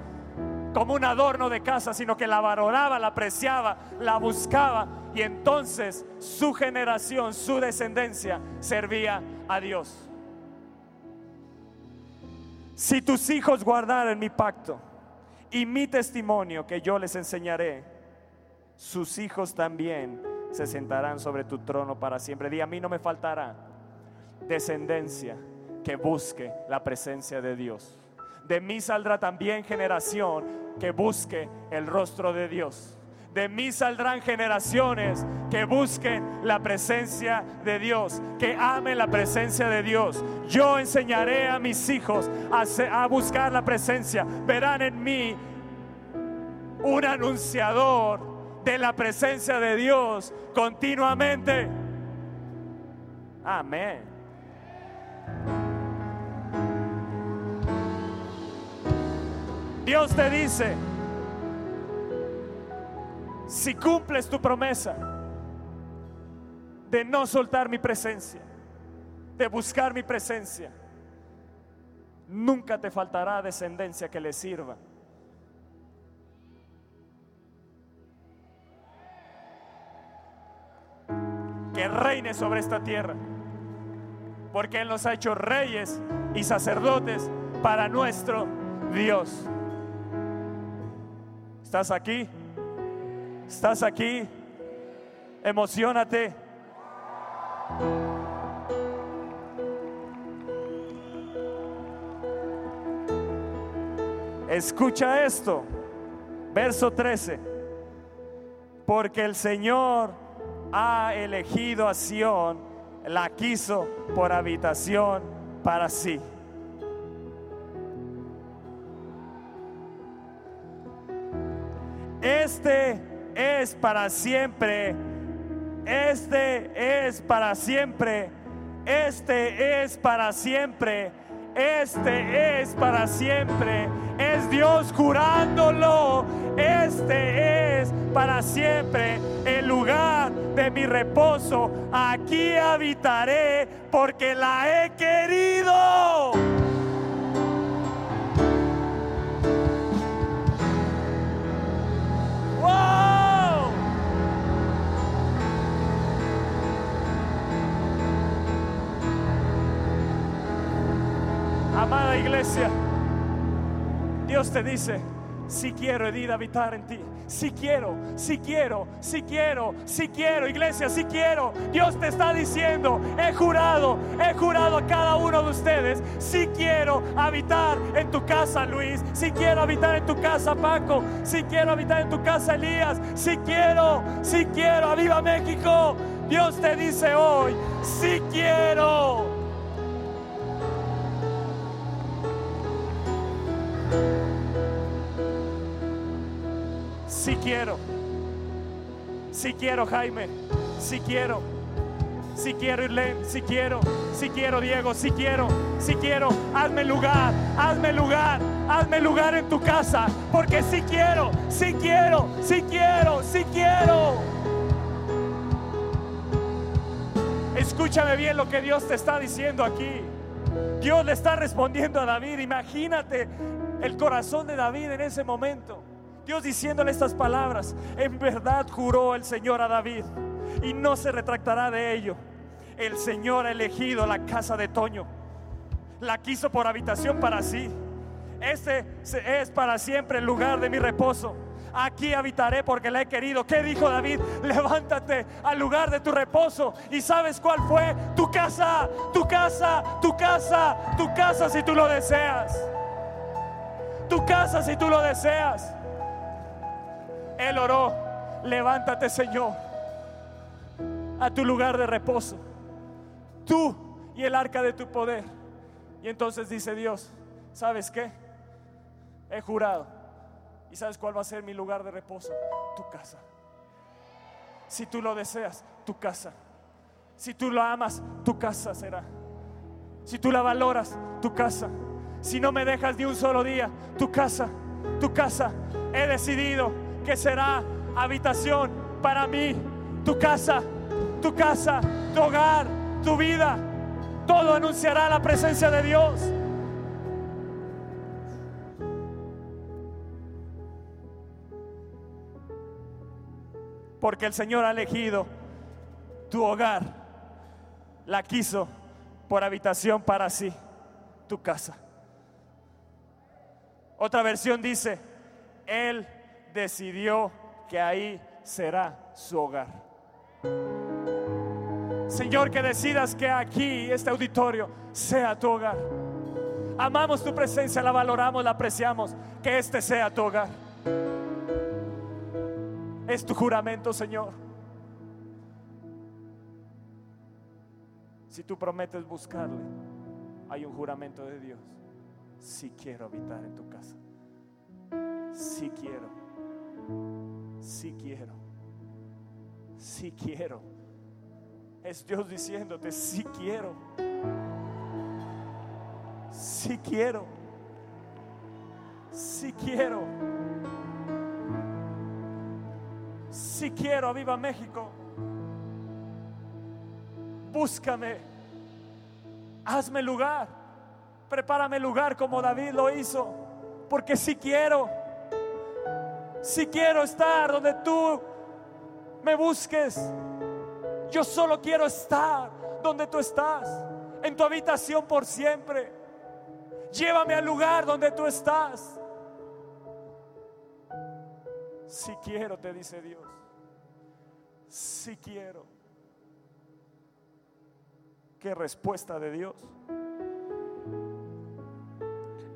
como un adorno de casa, sino que la valoraba, la apreciaba, la buscaba y entonces su generación, su descendencia servía a Dios. Si tus hijos guardaran mi pacto y mi testimonio que yo les enseñaré, sus hijos también se sentarán sobre tu trono para siempre. Y a mí no me faltará descendencia que busque la presencia de Dios. De mí saldrá también generación que busque el rostro de Dios. De mí saldrán generaciones que busquen la presencia de Dios, que amen la presencia de Dios. Yo enseñaré a mis hijos a, buscar la presencia. Verán en mí un anunciador de la presencia de Dios continuamente. Amén. Dios te dice, si cumples tu promesa de no soltar mi presencia, de buscar mi presencia, nunca te faltará descendencia que le sirva. Que reine sobre esta tierra, porque Él nos ha hecho reyes y sacerdotes para nuestro Dios. ¿Estás aquí? ¿Estás aquí? Emocionate. Escucha esto, verso 13. Porque el Señor ha elegido a Sión, la quiso por habitación para sí. Este es para siempre. Este es para siempre. Este es para siempre. Este es para siempre. Es Dios jurándolo. Este es para siempre el lugar de mi reposo. Aquí habitaré porque la he querido. Iglesia, Dios te dice, si quiero, Edith, habitar en ti. Si quiero, si quiero, si quiero, si quiero, iglesia, si quiero. Dios te está diciendo, he jurado, he jurado a cada uno de ustedes. Si quiero habitar en tu casa, Luis. Si quiero habitar en tu casa, Paco. Si quiero habitar en tu casa, Elías. Si quiero, si quiero, aviva México. Dios te dice hoy, si quiero. Quiero, si quiero Jaime, si quiero, si quiero Irlene, si quiero, si quiero Diego, si quiero, si quiero, hazme lugar, hazme lugar, hazme lugar en tu casa, porque si quiero, si quiero, si quiero, si quiero. Escúchame bien lo que Dios te está diciendo aquí. Dios le está respondiendo a David. Imagínate el corazón de David en ese momento. Dios diciéndole estas palabras. En verdad juró el Señor a David y no se retractará de ello. El Señor ha elegido la casa de Toño. La quiso por habitación para sí. Este es para siempre el lugar de mi reposo. Aquí habitaré porque la he querido. ¿Qué dijo David? Levántate al lugar de tu reposo. ¿Y sabes cuál fue? Tu casa, tu casa, tu casa, tu casa si tú lo deseas. Tu casa si tú lo deseas. Él oró, levántate Señor a tu lugar de reposo. Tú y el arca de tu poder. Y entonces dice Dios, ¿sabes qué? He jurado. ¿Y sabes cuál va a ser mi lugar de reposo? Tu casa. Si tú lo deseas, tu casa. Si tú lo amas, tu casa será. Si tú la valoras, tu casa. Si no me dejas ni un solo día, tu casa, tu casa. He decidido que será habitación para mí, tu casa, tu casa, tu hogar, tu vida. Todo anunciará la presencia de Dios. Porque el Señor ha elegido tu hogar, la quiso por habitación para sí, tu casa. Otra versión dice, Él decidió que ahí será su hogar. Señor, que decidas que aquí, este auditorio, sea tu hogar. Amamos tu presencia, la valoramos, la apreciamos. Que este sea tu hogar. Es tu juramento, Señor. Si tú prometes buscarle, hay un juramento de Dios. Si quiero habitar en tu casa. Si quiero. Si quiero. Si quiero. Es Dios diciéndote, si quiero. Si quiero. Si quiero. Si quiero, aviva México. Búscame. Hazme lugar. Prepárame lugar como David lo hizo. Porque si quiero. Si quiero estar donde tú me busques. Yo solo quiero estar donde tú estás. En tu habitación por siempre. Llévame al lugar donde tú estás. Si quiero, te dice Dios. Si quiero. ¿Qué respuesta de Dios?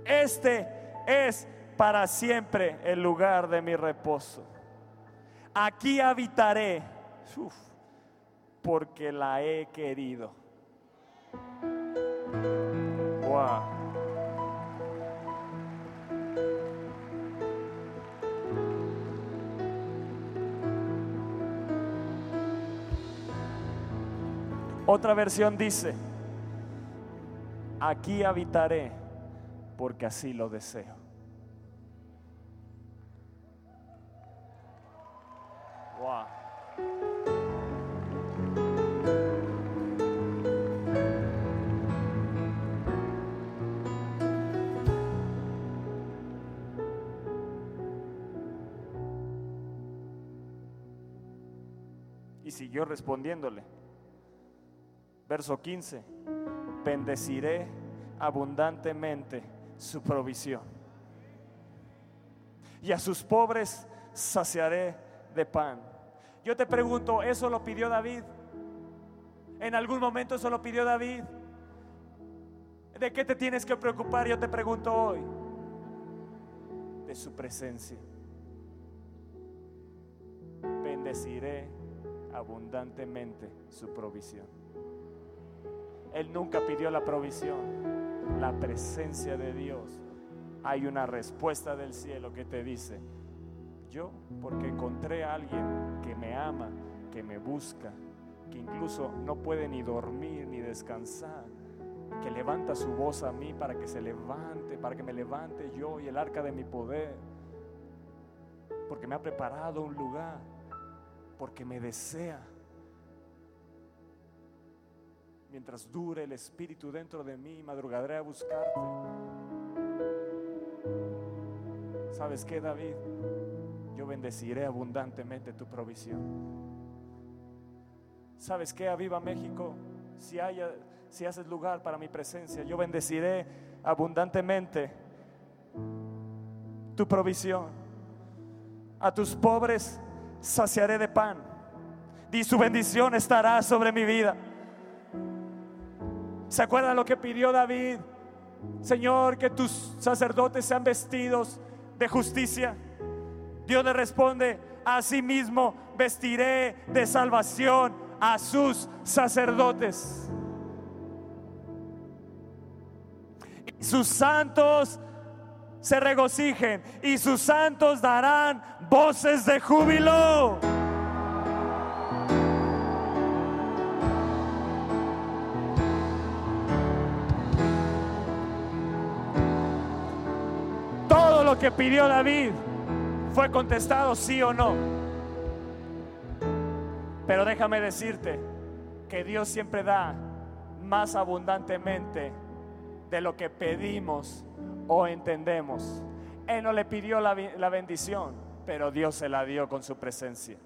Este es para siempre el lugar de mi reposo. Aquí habitaré, porque la he querido. Otra versión dice, aquí habitaré porque así lo deseo. Y siguió respondiéndole. Verso 15, bendeciré abundantemente su provisión. Y a sus pobres saciaré de pan. Yo te pregunto, ¿eso lo pidió David? ¿En algún momento eso lo pidió David? ¿De qué te tienes que preocupar? Yo te pregunto hoy. De su presencia. Bendeciré abundantemente su provisión. Él nunca pidió la provisión, la presencia de Dios. Hay una respuesta del cielo que te dice, yo porque encontré a alguien que me ama, que me busca, que incluso no puede ni dormir ni descansar, que levanta su voz a mí para que se levante, para que me levante yo y el arca de mi poder, porque me ha preparado un lugar, porque me desea mientras dure el Espíritu dentro de mí, madrugaré a buscarte. ¿Sabes qué, David? Yo bendeciré abundantemente tu provisión. ¿Sabes qué, Aviva México? Si, haya, si haces lugar para mi presencia, yo bendeciré abundantemente tu provisión. A tus pobres saciaré de pan. Y su bendición estará sobre mi vida. ¿Se acuerdan lo que pidió David? Señor, que tus sacerdotes sean vestidos de justicia. Dios le responde, mismo vestiré de salvación a sus sacerdotes. Y sus santos se regocijen y sus santos darán voces de júbilo. que pidió David fue contestado sí o no. Pero déjame decirte que Dios siempre da más abundantemente de lo que pedimos o entendemos. Él no le pidió la, la bendición, pero Dios se la dio con su presencia.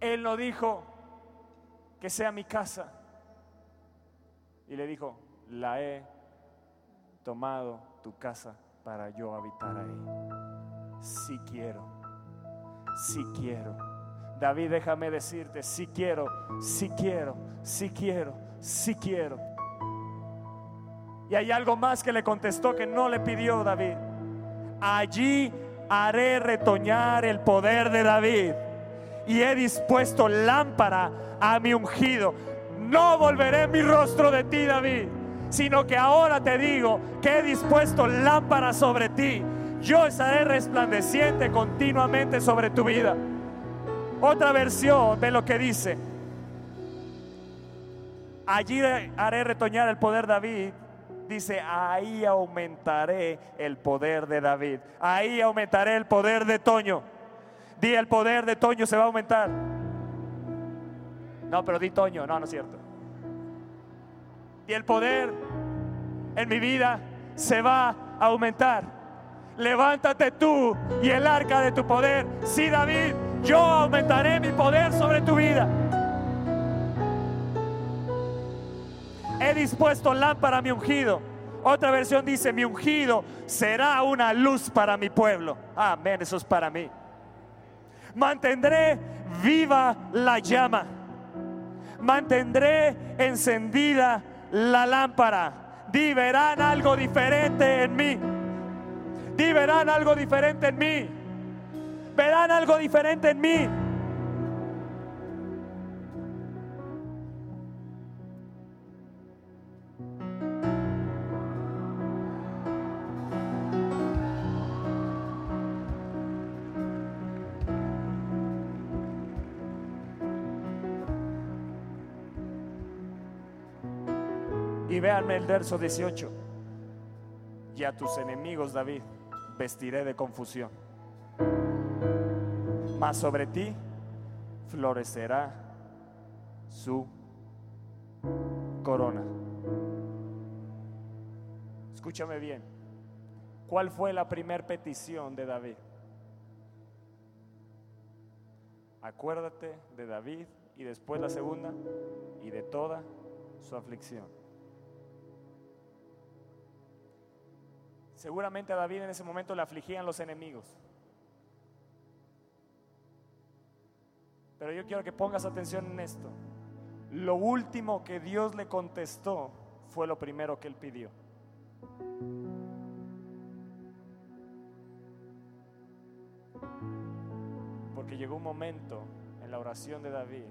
Él no dijo que sea mi casa. Y le dijo, la he tomado tu casa para yo habitar ahí. Si quiero, si quiero. David, déjame decirte, si quiero, si quiero, si quiero, si quiero. Y hay algo más que le contestó que no le pidió David. Allí haré retoñar el poder de David y he dispuesto lámpara a mi ungido. No volveré mi rostro de ti, David sino que ahora te digo que he dispuesto lámpara sobre ti. Yo estaré resplandeciente continuamente sobre tu vida. Otra versión de lo que dice. Allí haré retoñar el poder de David. Dice, ahí aumentaré el poder de David. Ahí aumentaré el poder de Toño. Di el poder de Toño se va a aumentar. No, pero di Toño, no, no es cierto. Y el poder en mi vida se va a aumentar. Levántate tú y el arca de tu poder. Sí, David, yo aumentaré mi poder sobre tu vida. He dispuesto lámpara a mi ungido. Otra versión dice, mi ungido será una luz para mi pueblo. Amén, eso es para mí. Mantendré viva la llama. Mantendré encendida la lámpara. Di, verán algo diferente en mí. Di, verán algo diferente en mí. Verán algo diferente en mí. Véanme el verso 18. Y a tus enemigos, David, vestiré de confusión. Mas sobre ti florecerá su corona. Escúchame bien. ¿Cuál fue la primera petición de David? Acuérdate de David y después la segunda y de toda su aflicción. Seguramente a David en ese momento le afligían los enemigos. Pero yo quiero que pongas atención en esto. Lo último que Dios le contestó fue lo primero que él pidió. Porque llegó un momento en la oración de David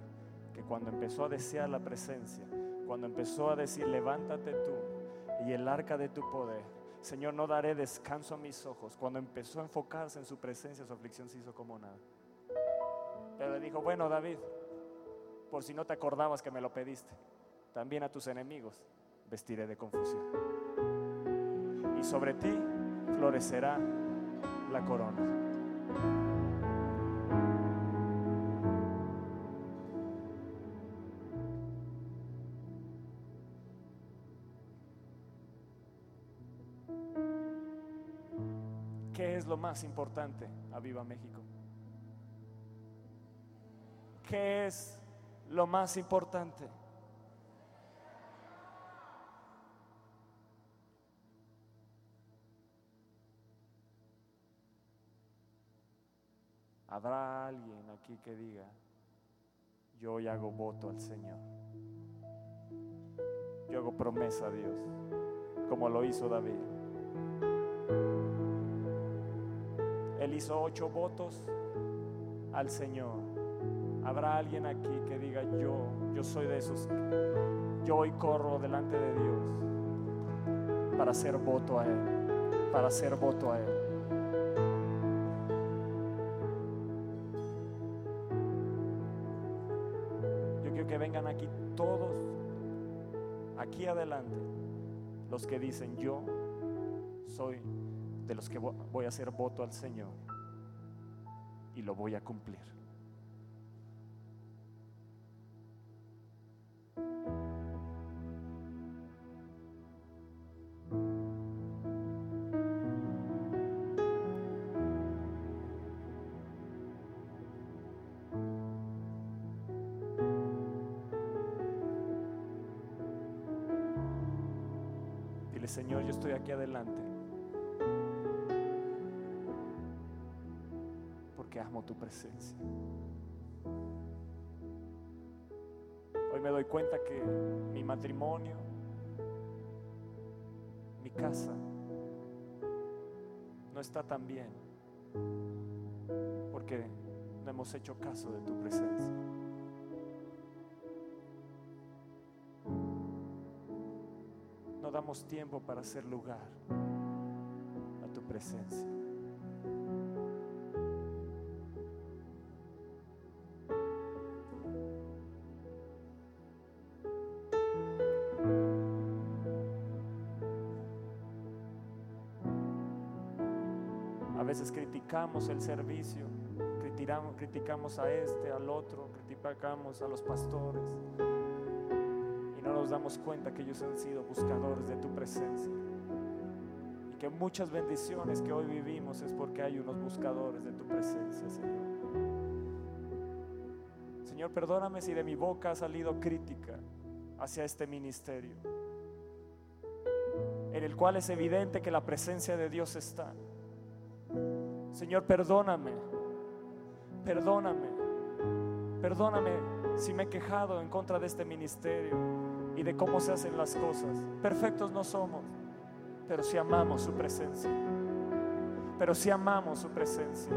que cuando empezó a desear la presencia, cuando empezó a decir, levántate tú y el arca de tu poder, Señor, no daré descanso a mis ojos. Cuando empezó a enfocarse en su presencia, su aflicción se hizo como nada. Pero le dijo, bueno, David, por si no te acordabas que me lo pediste, también a tus enemigos vestiré de confusión. Y sobre ti florecerá la corona. Más importante a Viva México? ¿Qué es lo más importante? ¿Habrá alguien aquí que diga, yo hoy hago voto al Señor? Yo hago promesa a Dios, como lo hizo David. Él hizo ocho votos al Señor. Habrá alguien aquí que diga, yo, yo soy de esos, yo hoy corro delante de Dios para hacer voto a Él, para hacer voto a Él. Yo quiero que vengan aquí todos, aquí adelante, los que dicen, yo soy de los que voy a hacer voto al Señor y lo voy a cumplir. Dile, Señor, yo estoy aquí adelante. Tu presencia. Hoy me doy cuenta que mi matrimonio, mi casa, no está tan bien. Porque no hemos hecho caso de tu presencia. No damos tiempo para hacer lugar a tu presencia. El servicio, criticamos, criticamos a este, al otro, criticamos a los pastores y no nos damos cuenta que ellos han sido buscadores de tu presencia y que muchas bendiciones que hoy vivimos es porque hay unos buscadores de tu presencia, Señor. Señor, perdóname si de mi boca ha salido crítica hacia este ministerio, en el cual es evidente que la presencia de Dios está. Señor, perdóname, perdóname, perdóname si me he quejado en contra de este ministerio y de cómo se hacen las cosas. Perfectos no somos, pero si amamos su presencia, pero si amamos su presencia,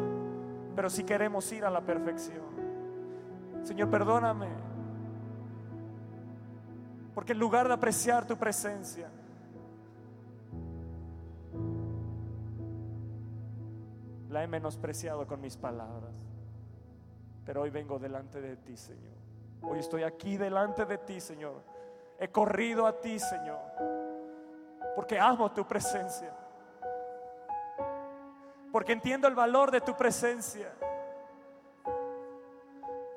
pero si queremos ir a la perfección. Señor, perdóname. Porque en lugar de apreciar tu presencia, he menospreciado con mis palabras. Pero hoy vengo delante de ti, Señor. Hoy estoy aquí delante de ti, Señor. He corrido a ti, Señor. Porque amo tu presencia. Porque entiendo el valor de tu presencia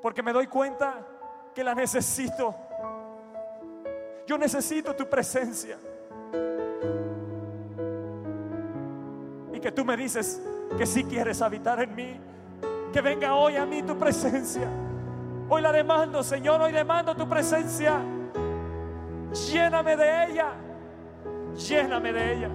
porque me doy cuenta que la necesito. Yo necesito tu presencia. Que tú me dices que si quieres habitar en mí, que venga hoy a mí tu presencia. Hoy la demando, Señor, hoy demando tu presencia. Lléname de ella. Lléname de ella.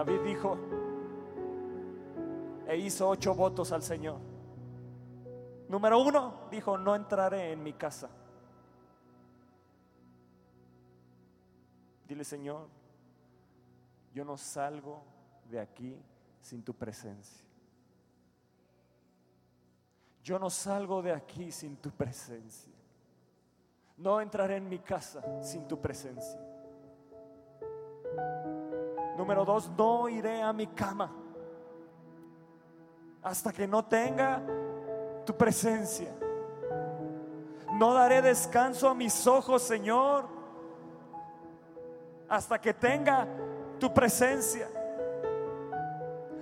David dijo, e hizo ocho votos al Señor. Número uno, dijo, no entraré en mi casa. Dile, Señor, yo no salgo de aquí sin tu presencia. Yo no salgo de aquí sin tu presencia. No entraré en mi casa sin tu presencia. Número dos, no iré a mi cama hasta que no tenga tu presencia. No daré descanso a mis ojos, Señor, hasta que tenga tu presencia.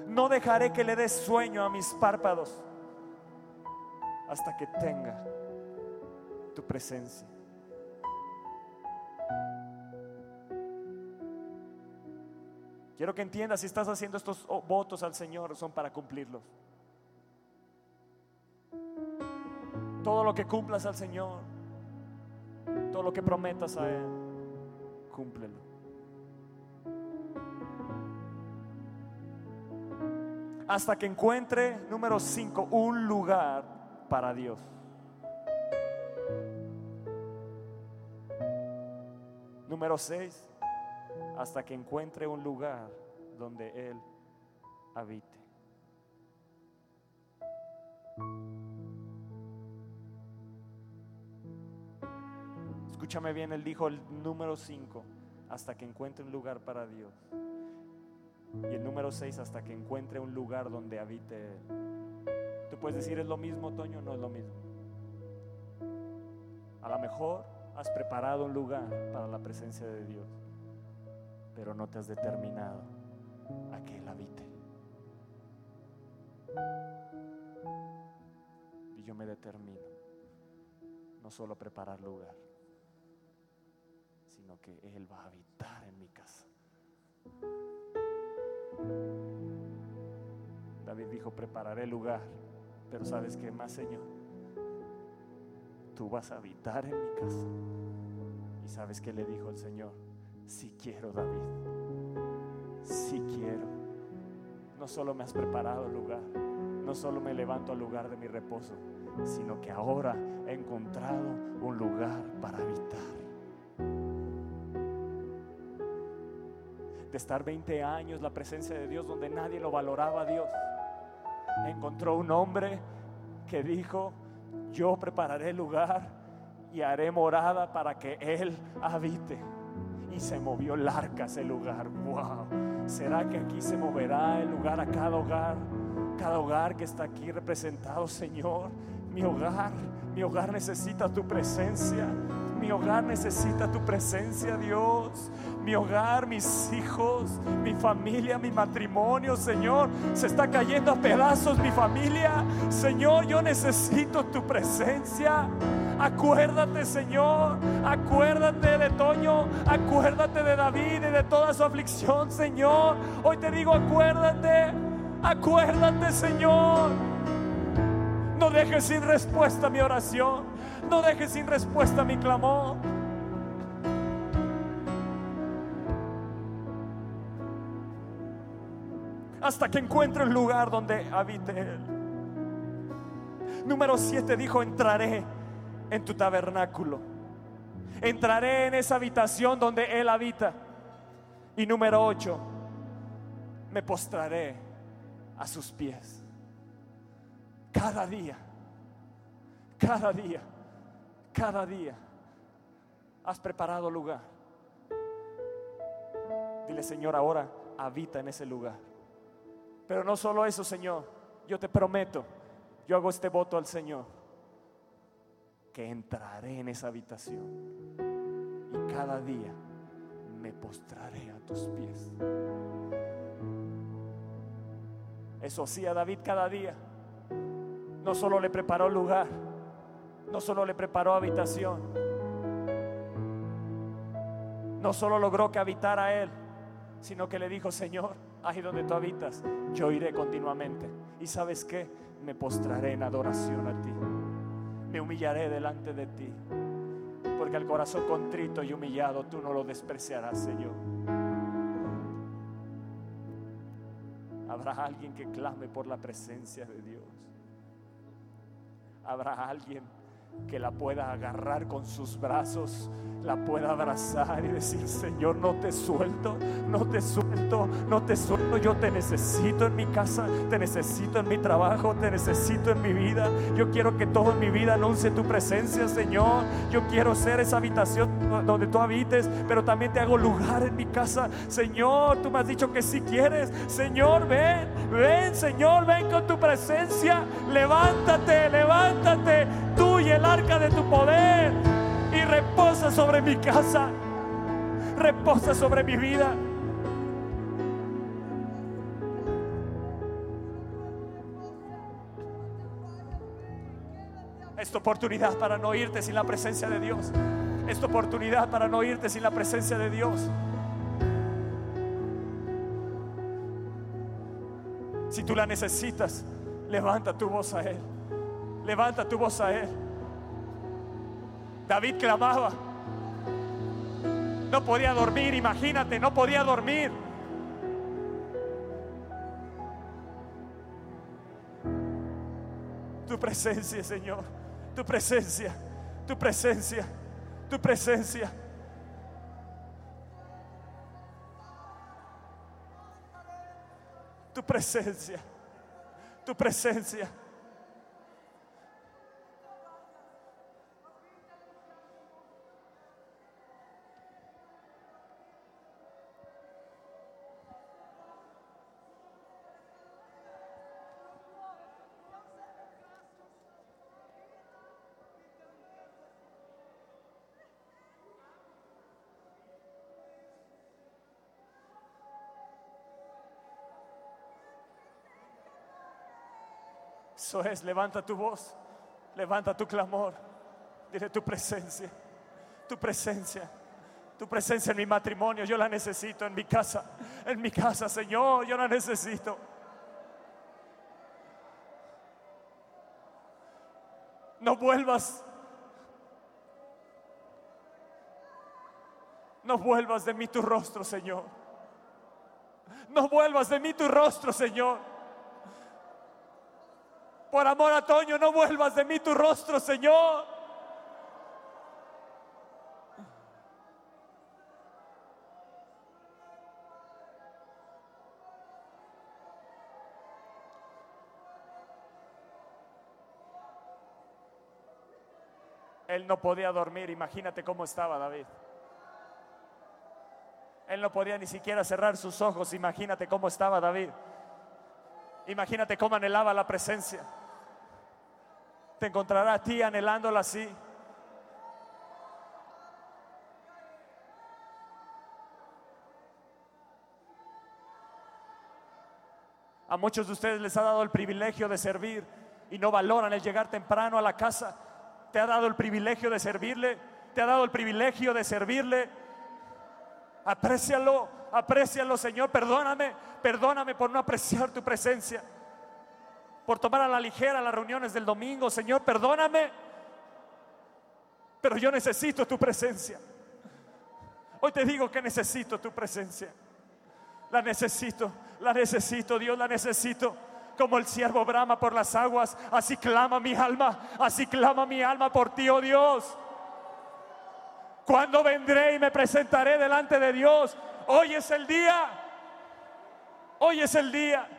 No dejaré que le des sueño a mis párpados hasta que tenga tu presencia. Quiero que entiendas, si estás haciendo estos votos al Señor, son para cumplirlos. Todo lo que cumplas al Señor, todo lo que prometas a Él, cúmplelo. Hasta que encuentre, número 5, un lugar para Dios. Número 6, hasta que encuentre un lugar donde Él habite. Escúchame bien, Él dijo el número 5, hasta que encuentre un lugar para Dios. Y el número 6, hasta que encuentre un lugar donde habite Él. Tú puedes decir, ¿es lo mismo, Toño? No es lo mismo. A lo mejor has preparado un lugar para la presencia de Dios pero no te has determinado a que Él habite. Y yo me determino no solo a preparar lugar, sino que Él va a habitar en mi casa. David dijo, prepararé lugar, pero sabes que más, Señor, tú vas a habitar en mi casa. Y sabes que le dijo el Señor, si quiero, David. Si quiero. No solo me has preparado el lugar, no solo me levanto al lugar de mi reposo, sino que ahora he encontrado un lugar para habitar. De estar 20 años la presencia de Dios donde nadie lo valoraba a Dios. Encontró un hombre que dijo, yo prepararé lugar y haré morada para que Él habite se movió el arca ese lugar. Wow. ¿Será que aquí se moverá el lugar a cada hogar? Cada hogar que está aquí representado, Señor. Mi hogar, mi hogar necesita tu presencia. Mi hogar necesita tu presencia, Dios. Mi hogar, mis hijos, mi familia, mi matrimonio, Señor. Se está cayendo a pedazos mi familia. Señor, yo necesito tu presencia. Acuérdate, Señor. Acuérdate de Toño. Acuérdate de David y de toda su aflicción, Señor. Hoy te digo, acuérdate. Acuérdate, Señor. No dejes sin respuesta mi oración. No dejes sin respuesta mi clamor. Hasta que encuentre un lugar donde habite Él. Número 7 dijo, entraré en tu tabernáculo. Entraré en esa habitación donde Él habita. Y número 8, me postraré a sus pies. Cada día, cada día, cada día has preparado lugar. Dile, Señor, ahora habita en ese lugar. Pero no solo eso, Señor. Yo te prometo, yo hago este voto al Señor, que entraré en esa habitación y cada día me postraré a tus pies. Eso hacía David cada día. No solo le preparó lugar, no solo le preparó habitación, no solo logró que habitara él, sino que le dijo, Señor, ahí donde tú habitas, yo iré continuamente. Y sabes qué, me postraré en adoración a ti, me humillaré delante de ti, porque al corazón contrito y humillado tú no lo despreciarás, Señor. Habrá alguien que clame por la presencia de Dios. Habrá alguien que la pueda agarrar con sus brazos, la pueda abrazar y decir, Señor, no te suelto, no te suelto, no te suelto, yo te necesito en mi casa, te necesito en mi trabajo, te necesito en mi vida. Yo quiero que toda mi vida anuncie tu presencia, Señor. Yo quiero ser esa habitación donde tú habites, pero también te hago lugar en mi casa. Señor, tú me has dicho que si quieres, Señor, ven, ven, Señor, ven con tu presencia. Levántate, levántate, tú y el arca de tu poder reposa sobre mi casa, reposa sobre mi vida. Esta oportunidad para no irte sin la presencia de Dios. Esta oportunidad para no irte sin la presencia de Dios. Si tú la necesitas, levanta tu voz a Él. Levanta tu voz a Él. David clamaba. No podía dormir, imagínate, no podía dormir. Tu presencia, Señor, tu presencia, tu presencia, tu presencia. Tu presencia, tu presencia. Eso es, levanta tu voz, levanta tu clamor, dile tu presencia, tu presencia, tu presencia en mi matrimonio, yo la necesito en mi casa, en mi casa, Señor, yo la necesito. No vuelvas, no vuelvas de mí tu rostro, Señor. No vuelvas de mí tu rostro, Señor. Por amor a Toño, no vuelvas de mí tu rostro, Señor. Él no podía dormir, imagínate cómo estaba David. Él no podía ni siquiera cerrar sus ojos. Imagínate cómo estaba David. Imagínate cómo anhelaba la presencia. Te encontrará a ti anhelándola así. A muchos de ustedes les ha dado el privilegio de servir y no valoran el llegar temprano a la casa. Te ha dado el privilegio de servirle. Te ha dado el privilegio de servirle. Aprécialo, aprécialo, Señor. Perdóname, perdóname por no apreciar tu presencia. Por tomar a la ligera las reuniones del domingo. Señor, perdóname. Pero yo necesito tu presencia. Hoy te digo que necesito tu presencia. La necesito, la necesito, Dios, la necesito. Como el siervo brama por las aguas, así clama mi alma, así clama mi alma por ti, oh Dios. Cuando vendré y me presentaré delante de Dios? Hoy es el día. Hoy es el día.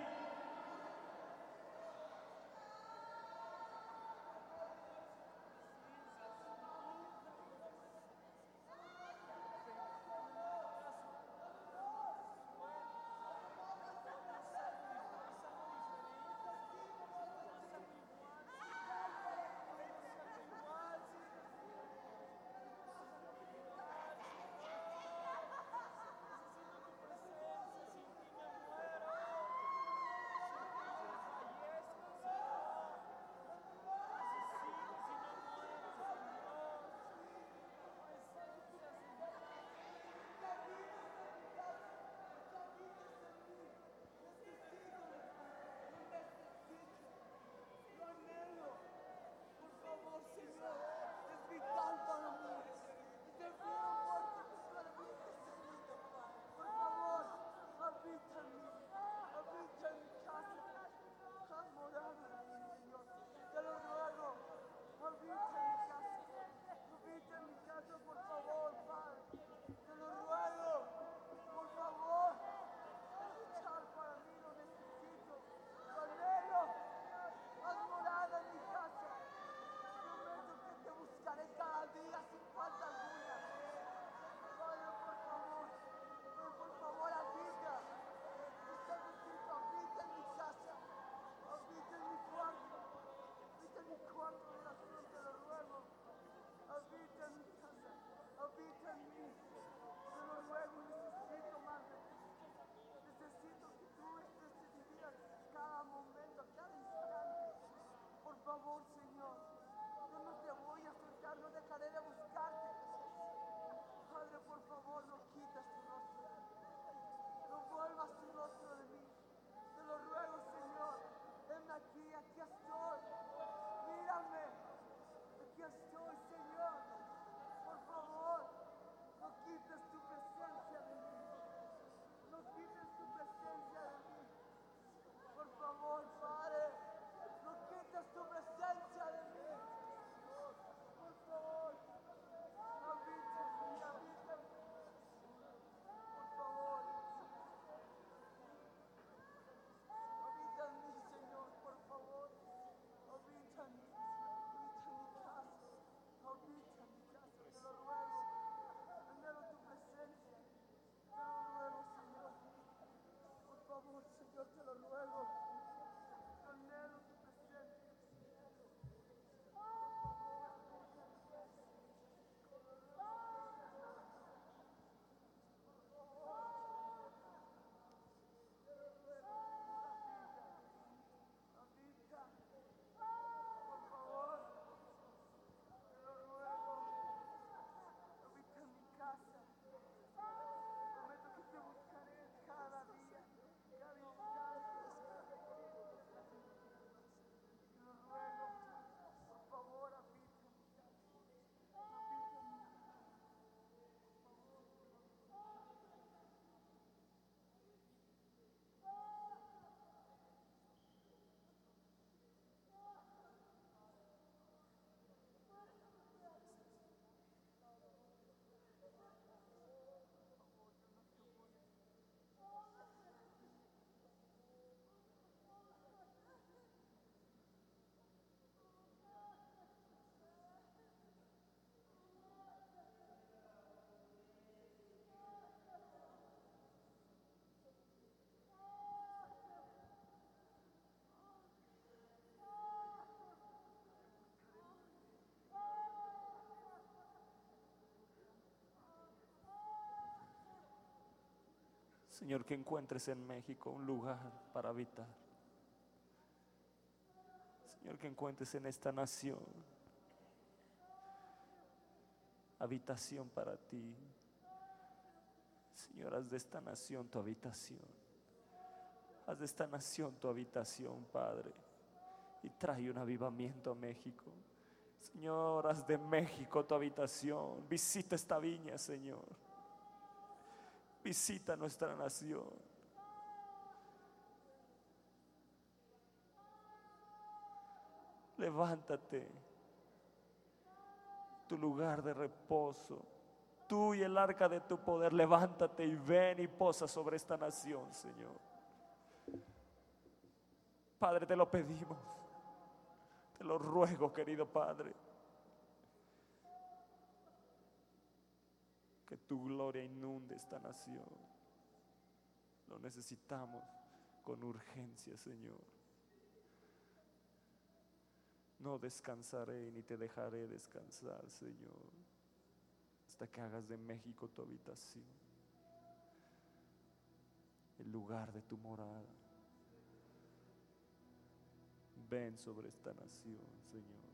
Señor, que encuentres en México un lugar para habitar. Señor, que encuentres en esta nación habitación para ti. Señor, haz de esta nación tu habitación. Haz de esta nación tu habitación, Padre. Y trae un avivamiento a México. Señor, haz de México tu habitación. Visita esta viña, Señor. Visita nuestra nación. Levántate, tu lugar de reposo. Tú y el arca de tu poder, levántate y ven y posa sobre esta nación, Señor. Padre, te lo pedimos. Te lo ruego, querido Padre. Que tu gloria inunde esta nación. Lo necesitamos con urgencia, Señor. No descansaré ni te dejaré descansar, Señor, hasta que hagas de México tu habitación, el lugar de tu morada. Ven sobre esta nación, Señor.